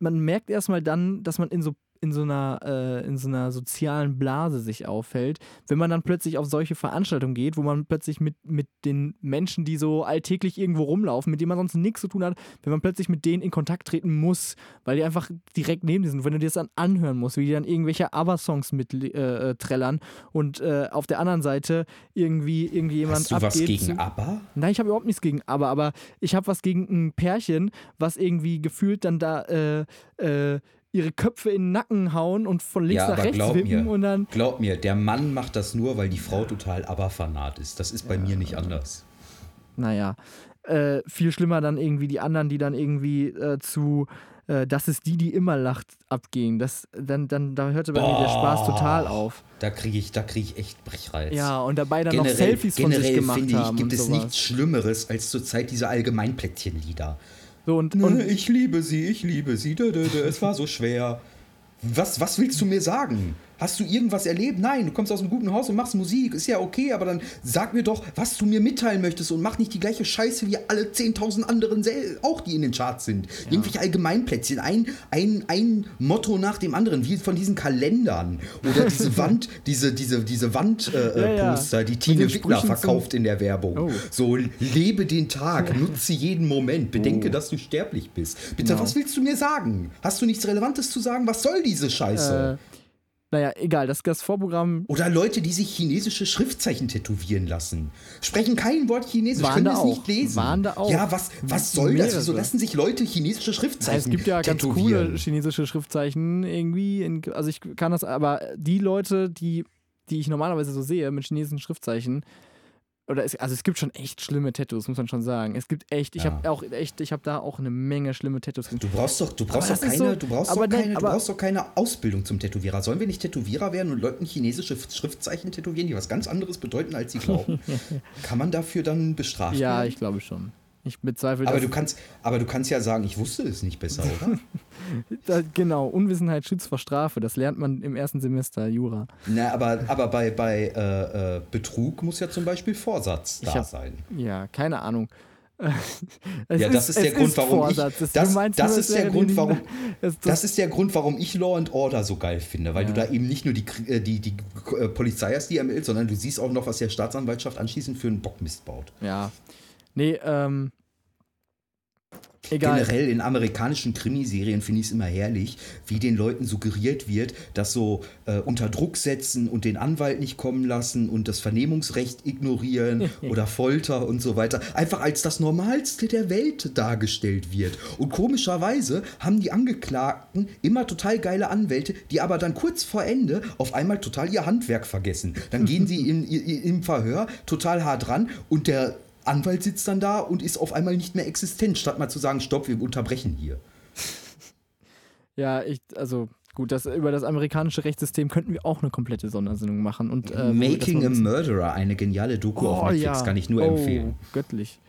man merkt erstmal dann, dass man in so in so einer äh, in so einer sozialen Blase sich aufhält, wenn man dann plötzlich auf solche Veranstaltungen geht, wo man plötzlich mit, mit den Menschen, die so alltäglich irgendwo rumlaufen, mit denen man sonst nichts zu tun hat, wenn man plötzlich mit denen in Kontakt treten muss, weil die einfach direkt neben dir sind, wenn du dir das dann anhören musst, wie die dann irgendwelche ABBA-Songs mit äh, äh, trällern und äh, auf der anderen Seite irgendwie irgendwie jemand Hast du abgeht was gegen ABBA? Nein, ich habe überhaupt nichts gegen aber, aber ich habe was gegen ein Pärchen, was irgendwie gefühlt dann da äh, äh, ihre Köpfe in den Nacken hauen und von links Ja, nach aber rechts glaub wippen mir. und dann. Glaub mir, der Mann macht das nur, weil die Frau total ABBA-Fanat ist. Das ist bei mir nicht anders. Naja. Äh, viel schlimmer dann irgendwie die anderen, die dann irgendwie äh, zu äh, Das ist die, die immer lacht, abgehen. Das, dann, dann, da hörte bei mir der Spaß total auf. Da kriege ich, da krieg ich echt Brechreiz. Ja, und dabei dann noch generell, Selfies von sich generell gemacht finde ich, haben. gibt und es sowas. nichts Schlimmeres als zurzeit diese Allgemeinplättchenlieder. So, und, Und und ich liebe sie, ich liebe sie, dö, dö, dö, es war so schwer. Was, was willst du mir sagen? Hast du irgendwas erlebt? Nein, du kommst aus einem guten Haus und machst Musik, ist ja okay, aber dann sag mir doch, was du mir mitteilen möchtest und mach nicht die gleiche Scheiße wie alle 10.000 anderen auch, die in den Charts sind. Irgendwelche Allgemeinplätzchen, ein, ein, ein Motto nach dem anderen, wie von diesen Kalendern oder diese Wand, diese, diese, diese Wandposter, äh, Ja, ja. Die Tine Wittler verkauft in der Werbung. Oh. So, lebe den Tag, nutze jeden Moment, bedenke, dass du sterblich bist. Bitte, Genau. was willst du mir sagen? Hast du nichts Relevantes zu sagen? Was soll diese Scheiße? äh, naja, egal, das, das Vorprogramm Oder Leute, die sich chinesische Schriftzeichen tätowieren lassen. Sprechen kein Wort Chinesisch, Waren können es auch. nicht lesen. Waren da auch. Ja, was, was soll das? Wieso lassen sich Leute chinesische Schriftzeichen Ja, es gibt ja ganz tätowieren? coole chinesische Schriftzeichen irgendwie. In, also ich kann das, aber die Leute, die, die ich normalerweise so sehe mit chinesischen Schriftzeichen, oder es, also es gibt schon echt schlimme Tattoos, muss man schon sagen. Es gibt echt, ich Ja. habe auch echt, ich habe da auch eine Menge schlimme Tattoos. gesehen. Du brauchst doch, du brauchst doch keine, so- du brauchst doch nein, keine, du aber- brauchst doch keine Ausbildung zum Tätowierer. Sollen wir nicht Tätowierer werden und Leuten chinesische Schriftzeichen tätowieren, die was ganz anderes bedeuten, als sie glauben? Kann man dafür dann bestraft Ja, werden? ich glaube schon. Ich bezweifle aber das. du kannst, aber du kannst ja sagen, ich wusste es nicht besser, oder? da, genau, Unwissenheit schützt vor Strafe. Das lernt man im ersten Semester Jura. Na, aber, aber bei, bei äh, äh, Betrug muss ja zum Beispiel Vorsatz da hab- sein. Ja, keine Ahnung. Ja, das ist der Grund, warum Vorsatz. ich. Das, meinst das ist der Grund, warum. Das ist der Grund, warum ich Law and Order so geil finde, weil Ja. du da eben nicht nur die, äh, die, die äh, Polizei hast, die ermittelt, sondern du siehst auch noch, was der Staatsanwaltschaft anschließend für einen Bockmist baut. Ja. Nee, ähm. Egal. Generell in amerikanischen Krimiserien finde ich es immer herrlich, wie den Leuten suggeriert wird, dass so äh, unter Druck setzen und den Anwalt nicht kommen lassen und das Vernehmungsrecht ignorieren oder Folter und so weiter einfach als das Normalste der Welt dargestellt wird. Und komischerweise haben die Angeklagten immer total geile Anwälte, die aber dann kurz vor Ende auf einmal total ihr Handwerk vergessen. Dann gehen sie im, im Verhör total hart ran und der Anwalt sitzt dann da und ist auf einmal nicht mehr existent, statt mal zu sagen, stopp, wir unterbrechen hier. Ja, ich, also gut, das, über das amerikanische Rechtssystem könnten wir auch eine komplette Sondersendung machen. Und, äh, Making a Murderer, eine geniale Doku auf Oh, Netflix, ja. kann ich nur oh, empfehlen. Göttlich.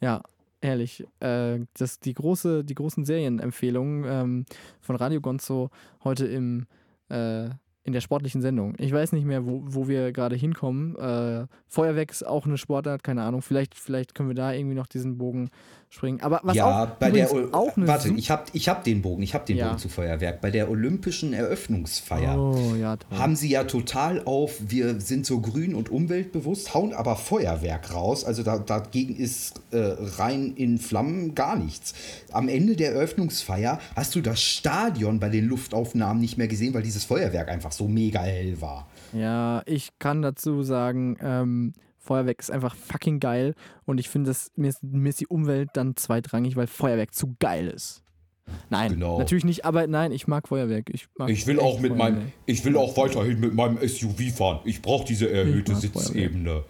Ja, ehrlich. Äh, das, die, große, die großen Serienempfehlungen ähm, von Radio Gonzo heute im, äh, in der sportlichen Sendung. Ich weiß nicht mehr, wo, wo wir gerade hinkommen. Äh, Feuerwerk ist auch eine Sportart, keine Ahnung. Vielleicht, vielleicht können wir da irgendwie noch diesen Bogen springen. Aber was ja, auch, bei der O- auch Warte, ich habe ich hab den Bogen, ich habe den Ja. Bogen zu Feuerwerk. Bei der Olympischen Eröffnungsfeier Oh, ja, haben sie ja total auf, wir sind so grün und umweltbewusst, hauen aber Feuerwerk raus. Also da, dagegen ist äh, rein in Flammen gar nichts. Am Ende der Eröffnungsfeier hast du das Stadion bei den Luftaufnahmen nicht mehr gesehen, weil dieses Feuerwerk einfach so mega hell war. Ja, ich kann dazu sagen, ähm, Feuerwerk ist einfach fucking geil und ich finde, mir ist, mir ist die Umwelt dann zweitrangig, weil Feuerwerk zu geil ist. Nein, Genau. natürlich nicht, aber nein, ich mag Feuerwerk. Ich, mag Ich will auch mit meinem, Feuerwerk. ich will auch weiterhin mit meinem SUV fahren. Ich brauche diese erhöhte Sitzebene.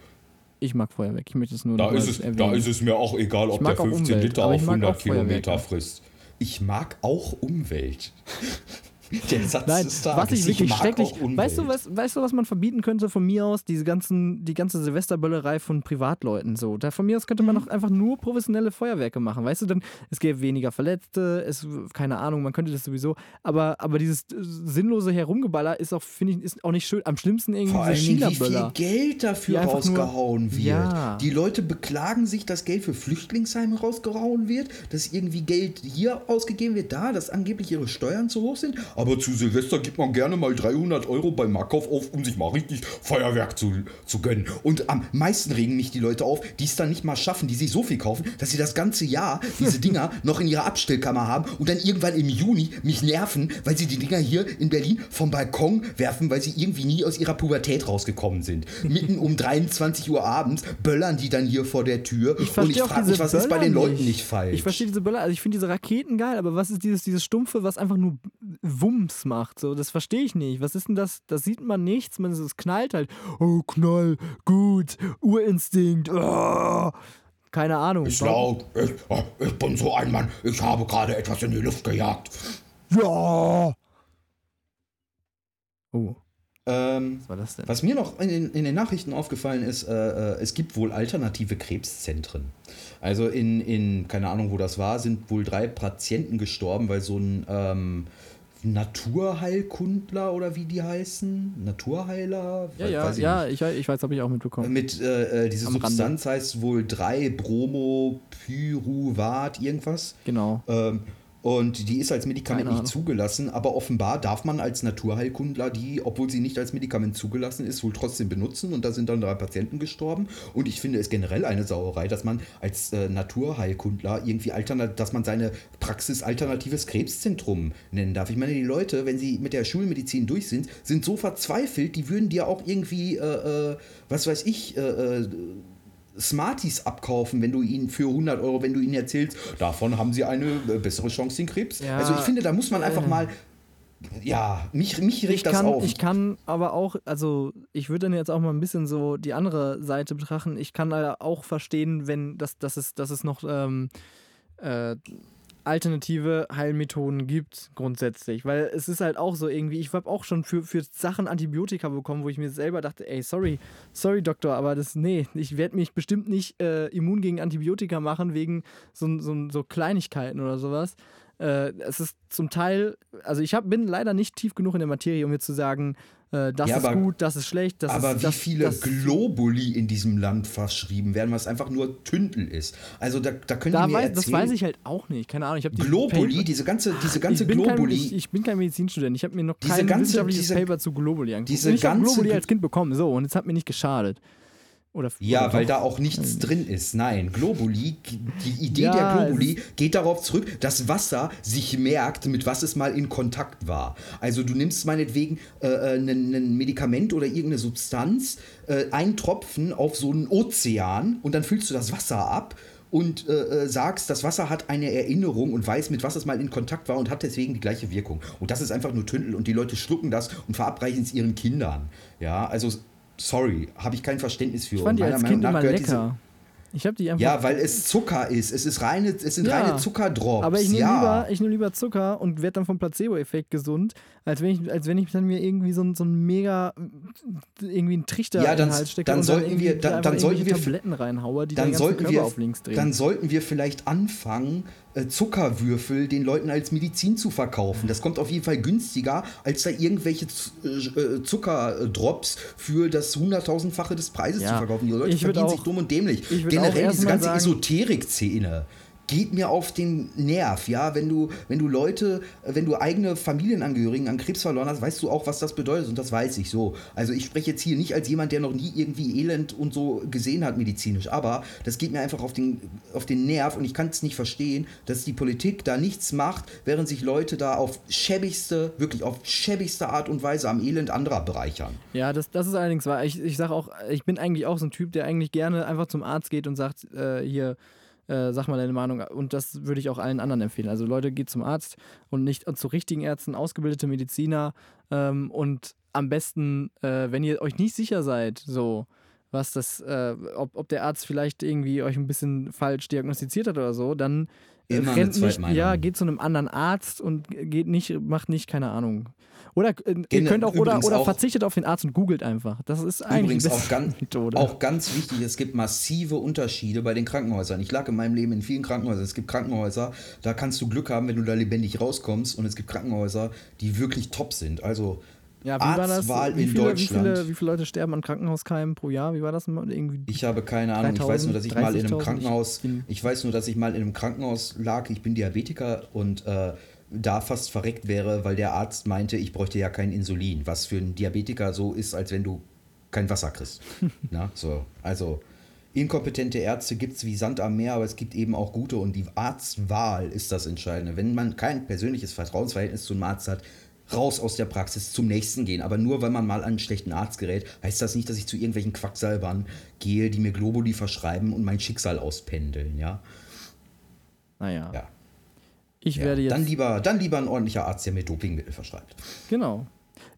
Ich mag Feuerwerk, ich möchte es nur Da noch ist, es, da erwähnen. ist es mir auch egal, ob der auch 15 Umwelt, Liter auf ich mag 100 auch Feuerwerk. Kilometer frisst. Ich mag auch Umwelt. Der Satz Nein, des Tages. was ich wirklich schrecklich. Weißt du, was, weißt du, was man verbieten könnte von mir aus? Diese ganzen, die ganze Silvesterböllerei von Privatleuten so. Da von mir aus könnte man doch einfach nur professionelle Feuerwerke machen. Weißt du, dann es gäbe weniger Verletzte, es keine Ahnung, man könnte das sowieso. Aber, aber dieses äh, sinnlose Herumgeballer ist auch, finde ich, ist auch nicht schön. Am schlimmsten irgendwie Vor diese wie viel. Geld dafür einfach nur- rausgehauen wird. Ja. Die Leute beklagen sich, dass Geld für Flüchtlingsheime rausgehauen wird, dass irgendwie Geld hier ausgegeben wird, da, dass angeblich ihre Steuern zu hoch sind. Aber zu Silvester gibt man gerne mal 300 Euro beim Marktkauf auf, um sich mal richtig Feuerwerk zu, zu gönnen. Und am meisten regen mich die Leute auf, die es dann nicht mal schaffen, die sich so viel kaufen, dass sie das ganze Jahr diese Dinger noch in ihrer Abstellkammer haben und dann irgendwann im Juni mich nerven, weil sie die Dinger hier in Berlin vom Balkon werfen, weil sie irgendwie nie aus ihrer Pubertät rausgekommen sind. Mitten um 23 Uhr abends böllern die dann hier vor der Tür und ich verstehe auch frage mich, was ist bei den Böller Leuten nicht falsch? Ich verstehe diese Böller, also ich finde diese Raketen geil, aber was ist dieses, dieses Stumpfe, was einfach nur Wumms macht? So, das verstehe ich nicht. Was ist denn das? Da sieht man nichts, man es knallt halt. Oh, Knall, gut, Urinstinkt. Oh. Keine Ahnung. Ist laut. Ich, äh, ich bin so ein Mann. Ich habe gerade etwas in die Luft gejagt. Ja. Oh, ähm, was war das denn? Was mir noch in den, in den Nachrichten aufgefallen ist, äh, äh, es gibt wohl alternative Krebszentren. Also in, in, keine Ahnung, wo das war, sind wohl drei Patienten gestorben, weil so ein ähm, Naturheilkundler oder wie die heißen, Naturheiler, Ja, ja, ich ja, ich, weiß- ich weiß, habe ich auch mitbekommen. Mit äh, äh, diese Am Rande. Substanz heißt wohl 3 Bromopyruvat irgendwas. Genau. Ähm, und die ist als Medikament nicht zugelassen, aber offenbar darf man als Naturheilkundler die, obwohl sie nicht als Medikament zugelassen ist, wohl trotzdem benutzen. Und da sind dann drei Patienten gestorben. Und ich finde es generell eine Sauerei, dass man als äh, Naturheilkundler irgendwie alternat dass man seine Praxis alternatives Krebszentrum nennen darf. Ich meine, die Leute, wenn sie mit der Schulmedizin durch sind, sind so verzweifelt, die würden dir auch irgendwie, äh, äh, was weiß ich, äh, äh, Smarties abkaufen, wenn du ihnen für 100 Euro, wenn du ihnen erzählst, davon haben sie eine äh, bessere Chance, den Krebs. Ja, also ich finde, da muss man einfach äh. mal, ja, mich, mich regt Ich das kann, auf. ich kann aber auch, also ich würde dann jetzt auch mal ein bisschen so die andere Seite betrachten. Ich kann leider auch verstehen, wenn das, dass, es, dass es noch ähm, äh, alternative Heilmethoden gibt, grundsätzlich. Weil es ist halt auch so irgendwie, ich habe auch schon für, für Sachen Antibiotika bekommen, wo ich mir selber dachte, ey, sorry, sorry Doktor, aber das, nee, ich werde mich bestimmt nicht äh, immun gegen Antibiotika machen, wegen so, so, so Kleinigkeiten oder sowas. Äh, es ist zum Teil, also ich hab, bin leider nicht tief genug in der Materie, um mir zu sagen, äh, das Ja, ist aber- gut, das ist schlecht, das Aber ist wie das, viele das, Globuli in diesem Land verschrieben werden, was einfach nur Tündel ist. Also da, da können da die mir weiß, erzählen, das weiß ich halt auch nicht. Keine Ahnung, ich habe die Globuli, Paper- diese ganze, diese ganze ich bin Kein, Globuli, ich, ich bin kein Medizinstudent. Ich habe mir noch Diese kein ganze- wissenschaftliches diese- Paper zu Globuli angeguckt. diese Und ich habe Globuli Gl- als Kind bekommen, so, und es hat mir nicht geschadet. Oder, Ja, oder weil da auch nichts drin ist. Nein, Globuli, die Idee Ja, der Globuli geht darauf zurück, dass Wasser sich merkt, mit was es mal in Kontakt war. Also du nimmst meinetwegen äh, äh, ein ein Medikament oder irgendeine Substanz, äh, einen Tropfen auf so einen Ozean und dann füllst du das Wasser ab und äh, äh, sagst, das Wasser hat eine Erinnerung und weiß, mit was es mal in Kontakt war und hat deswegen die gleiche Wirkung. Und das ist einfach nur Tündel und die Leute schlucken das und verabreichen es ihren Kindern. Ja, also sorry, habe ich kein Verständnis für. Ich fand die als Kind immer lecker. Ich habe die einfach. ja, weil es Zucker ist. Es ist reine, es sind Ja, reine Zuckerdrops. Aber ich nehme ja. lieber, ich nehm lieber Zucker und werde dann vom Placebo-Effekt gesund, als wenn ich, als wenn ich dann mir irgendwie so, ein- so ein mega irgendwie einen Trichter Ja, dann- stecke dann und sollten irgendwie wir- dann- dann sollten wir- Tabletten reinhaue, die dann den ganzen Körper wir, auf links drehen. dann sollten wir vielleicht anfangen, äh, Zuckerwürfel den Leuten als Medizin zu verkaufen. Das kommt auf jeden Fall günstiger, als da irgendwelche äh, äh, Zuckerdrops für das hunderttausendfache des Preises Ja, zu verkaufen. Die Leute ich verdienen auch- sich dumm und dämlich. Generell diese ganze Esoterik-Szene geht mir auf den Nerv, ja, wenn du, wenn du Leute, äh, wenn du eigene Familienangehörigen an Krebs verloren hast, weißt du auch, was das bedeutet und das weiß ich so. Also ich spreche jetzt hier nicht als jemand, der noch nie irgendwie Elend und so gesehen hat medizinisch, aber das geht mir einfach auf den, auf den Nerv und ich kann es nicht verstehen, dass die Politik da nichts macht, während sich Leute da auf schäbigste, wirklich auf schäbigste Art und Weise am Elend anderer bereichern. Ja, das, das ist allerdings wahr. Ich, ich sage auch, ich bin eigentlich auch so ein Typ, der eigentlich gerne einfach zum Arzt geht und sagt, äh, hier, äh, sag mal deine Meinung. Und das würde ich auch allen anderen empfehlen. Also Leute, geht zum Arzt und nicht zu richtigen Ärzten, ausgebildete Mediziner ähm, und am besten, äh, wenn ihr euch nicht sicher seid, so was das, äh, ob, ob der Arzt vielleicht irgendwie euch ein bisschen falsch diagnostiziert hat oder so, dann äh, Immer rennt nicht, ja, geht zu einem anderen Arzt und geht nicht, macht nicht, keine Ahnung. Oder äh, ihr könnt auch, oder, oder auch- verzichtet auf den Arzt und googelt einfach. Das ist eigentlich Übrigens auch ganz, Methode. auch ganz wichtig, es gibt massive Unterschiede bei den Krankenhäusern. Ich lag in meinem Leben in vielen Krankenhäusern. Es gibt Krankenhäuser, da kannst du Glück haben, wenn du da lebendig rauskommst. Und es gibt Krankenhäuser, die wirklich top sind. Also ja, wie war das? Arztwahl Wie in viele, Deutschland. Wie viele, wie viele Leute sterben an Krankenhauskeimen pro Jahr? Wie war das? Irgendwie Ich habe keine Ahnung. Ich weiß nur, dass ich mal in einem 30.000, Krankenhaus, ich ich weiß nur, dass ich mal in einem Krankenhaus lag. Ich bin Diabetiker und äh, da fast verreckt wäre, weil der Arzt meinte, ich bräuchte ja kein Insulin, was für einen Diabetiker so ist, als wenn du kein Wasser kriegst. Na, so, also inkompetente Ärzte gibt es wie Sand am Meer, aber es gibt eben auch gute und die Arztwahl ist das Entscheidende. Wenn man kein persönliches Vertrauensverhältnis zum Arzt hat, raus aus der Praxis zum nächsten gehen. Aber nur weil man mal an einen schlechten Arzt gerät, heißt das nicht, dass ich zu irgendwelchen Quacksalbern gehe, die mir Globuli verschreiben und mein Schicksal auspendeln, ja. Naja. Ja. Ich ja. werde jetzt. Dann lieber, dann lieber ein ordentlicher Arzt, der mir Dopingmittel verschreibt. Genau.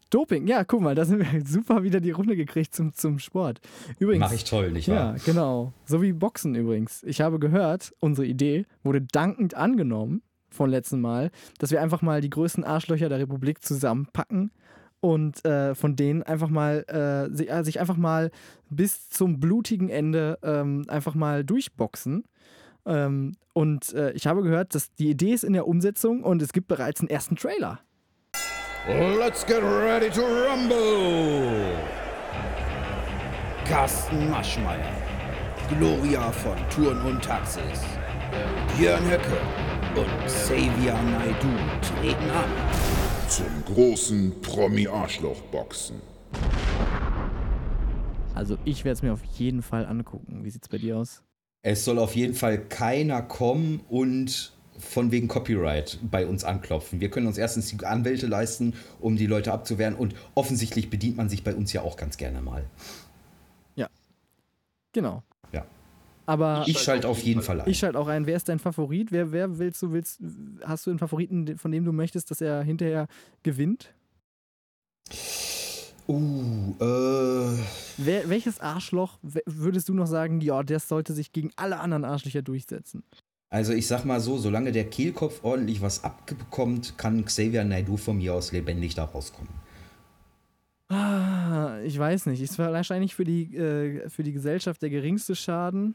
Doping, ja, guck mal, da sind wir super wieder die Runde gekriegt zum, zum Sport. Übrigens. Mache ich toll, nicht Ja, wahr? genau. So wie Boxen übrigens. Ich habe gehört, unsere Idee wurde dankend angenommen von letzten Mal, dass wir einfach mal die größten Arschlöcher der Republik zusammenpacken und äh, von denen einfach mal äh, sich, äh, sich einfach mal bis zum blutigen Ende ähm, einfach mal durchboxen. Ähm, und äh, ich habe gehört, dass die Idee ist in der Umsetzung und es gibt bereits einen ersten Trailer. Let's get ready to rumble! Carsten Maschmeyer, Gloria von Touren und Taxis, Björn Höcke und Xavier Naidu treten an. Zum großen Promi-Arschloch-Boxen. Also ich werde es mir auf jeden Fall angucken. Wie sieht's bei dir aus? Es soll auf jeden Fall keiner kommen und von wegen Copyright bei uns anklopfen. Wir können uns erstens die Anwälte leisten, um die Leute abzuwehren und offensichtlich bedient man sich bei uns ja auch ganz gerne mal. Genau. Ja. Aber Ich schalte auf jeden Fall ein. ich schalte auch ein. Wer ist dein Favorit? Wer, wer willst du, willst, hast du einen Favoriten, von dem du möchtest, dass er hinterher gewinnt? Uh, äh, Wer, welches Arschloch würdest du noch sagen, ja, das sollte sich gegen alle anderen Arschlöcher durchsetzen? also ich sag mal so, solange der Kehlkopf ordentlich was abbekommt, kann Xavier Naidoo von mir aus lebendig da rauskommen. Ah, ich weiß nicht. Ist wahrscheinlich für die, äh, für die Gesellschaft der geringste Schaden,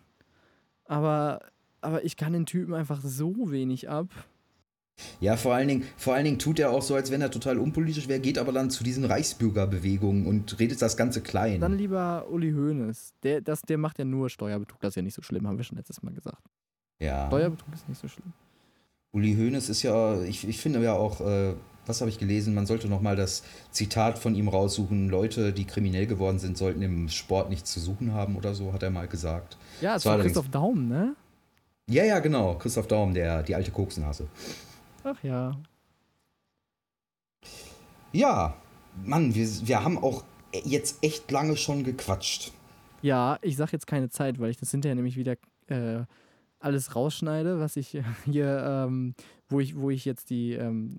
aber, aber ich kann den Typen einfach so wenig ab. Ja, vor allen, Dingen, vor allen Dingen tut er auch so, als wenn er total unpolitisch wäre, geht aber dann zu diesen Reichsbürgerbewegungen und redet das Ganze klein. Dann lieber Uli Hoeneß. Der, das, der macht ja nur Steuerbetrug. Das ist ja nicht so schlimm, haben wir schon letztes Mal gesagt. ja. Steuerbetrug ist nicht so schlimm. Uli Hoeneß ist ja, ich, ich finde ja auch, äh, was habe ich gelesen, man sollte nochmal das Zitat von ihm raussuchen, Leute, die kriminell geworden sind, sollten im Sport nichts zu suchen haben oder so, hat er mal gesagt. Ja, es Das war Christoph Daum, ne? Ja, ja, genau, Christoph Daum, der, die alte Koksnase. Ach ja. Ja, Mann, wir, wir haben auch jetzt echt lange schon gequatscht. Ja, ich sag jetzt keine Zeit, weil ich das hinterher nämlich wieder äh, alles rausschneide, was ich hier, ähm, wo ich, wo ich jetzt die, ähm,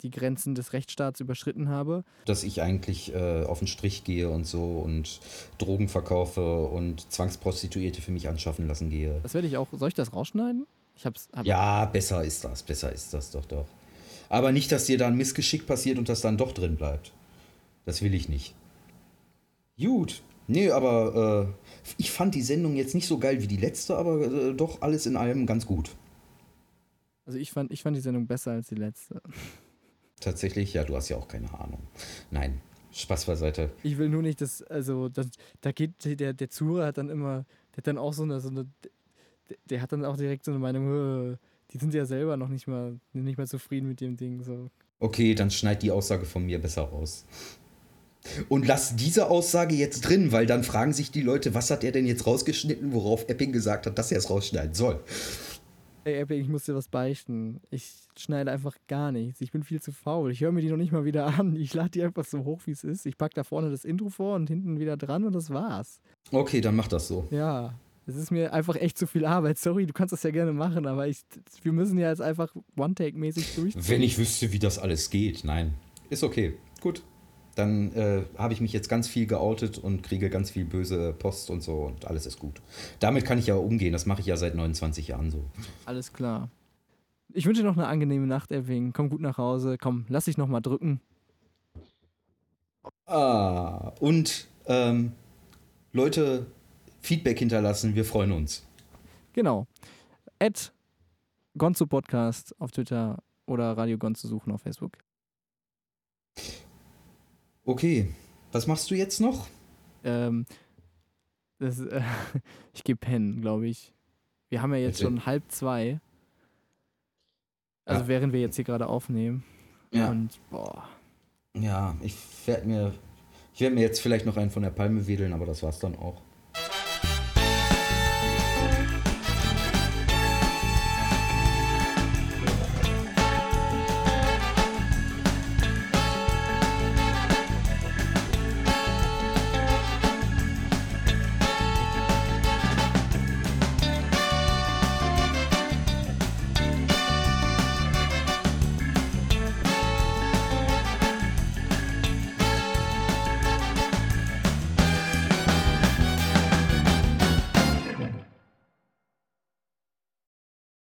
die Grenzen des Rechtsstaats überschritten habe. Dass ich eigentlich äh, auf den Strich gehe und so und Drogen verkaufe und Zwangsprostituierte für mich anschaffen lassen gehe. Das werde ich auch. Soll ich das rausschneiden? Ich hab's. Hab, Ja, besser ist das, besser ist das doch doch. Aber nicht, dass dir da ein Missgeschick passiert und das dann doch drin bleibt. Das will ich nicht. Gut. Nee, aber äh, ich fand die Sendung jetzt nicht so geil wie die letzte, aber äh, doch alles in allem ganz gut. Also ich fand, ich fand die Sendung besser als die letzte. Tatsächlich, ja, du hast ja auch keine Ahnung. Nein, Spaß beiseite. Ich will nur nicht, dass, also, das, da geht der, der Zuhörer hat dann immer, der hat dann auch so eine, so eine, der, der hat dann auch direkt so eine Meinung, "Äh, die sind ja selber noch nicht mal, nicht mal zufrieden mit dem Ding. So. Okay, dann schneid die Aussage von mir besser raus. Und lass diese Aussage jetzt drin, weil dann fragen sich die Leute, was hat er denn jetzt rausgeschnitten, worauf Epping gesagt hat, dass er es rausschneiden soll. Ey, Epic, ich muss dir was beichten. Ich schneide einfach gar nichts. Ich bin viel zu faul. Ich höre mir die noch nicht mal wieder an. Ich lade die einfach so hoch, wie es ist. Ich packe da vorne das Intro vor und hinten wieder dran und das war's. Okay, dann mach das so. Ja, es ist mir einfach echt zu viel Arbeit. Sorry, du kannst das ja gerne machen, aber ich, wir müssen ja jetzt einfach One-Take-mäßig durchziehen. Wenn ich wüsste, wie das alles geht. Nein. Ist okay. Gut. Dann äh, habe ich mich jetzt ganz viel geoutet und kriege ganz viel böse Post und so und alles ist gut. Damit kann ich ja umgehen. Das mache ich ja seit 29 Jahren so. Alles klar. Ich wünsche dir noch eine angenehme Nacht, Erwing. Komm gut nach Hause. Komm, lass dich noch mal drücken. Ah, und ähm, Leute, Feedback hinterlassen. Wir freuen uns. Genau. At Gonzo Podcast auf Twitter oder Radio Gonzo suchen auf Facebook. Okay. Was machst du jetzt noch? Ähm, das, äh, ich gehe pennen, glaube ich. Wir haben ja jetzt Bitte? schon halb zwei. Also Ja. während wir jetzt hier gerade aufnehmen. Ja. Und boah. Ja, ich werde mir, ich werde mir jetzt vielleicht noch einen von der Palme wedeln, aber das war's dann auch.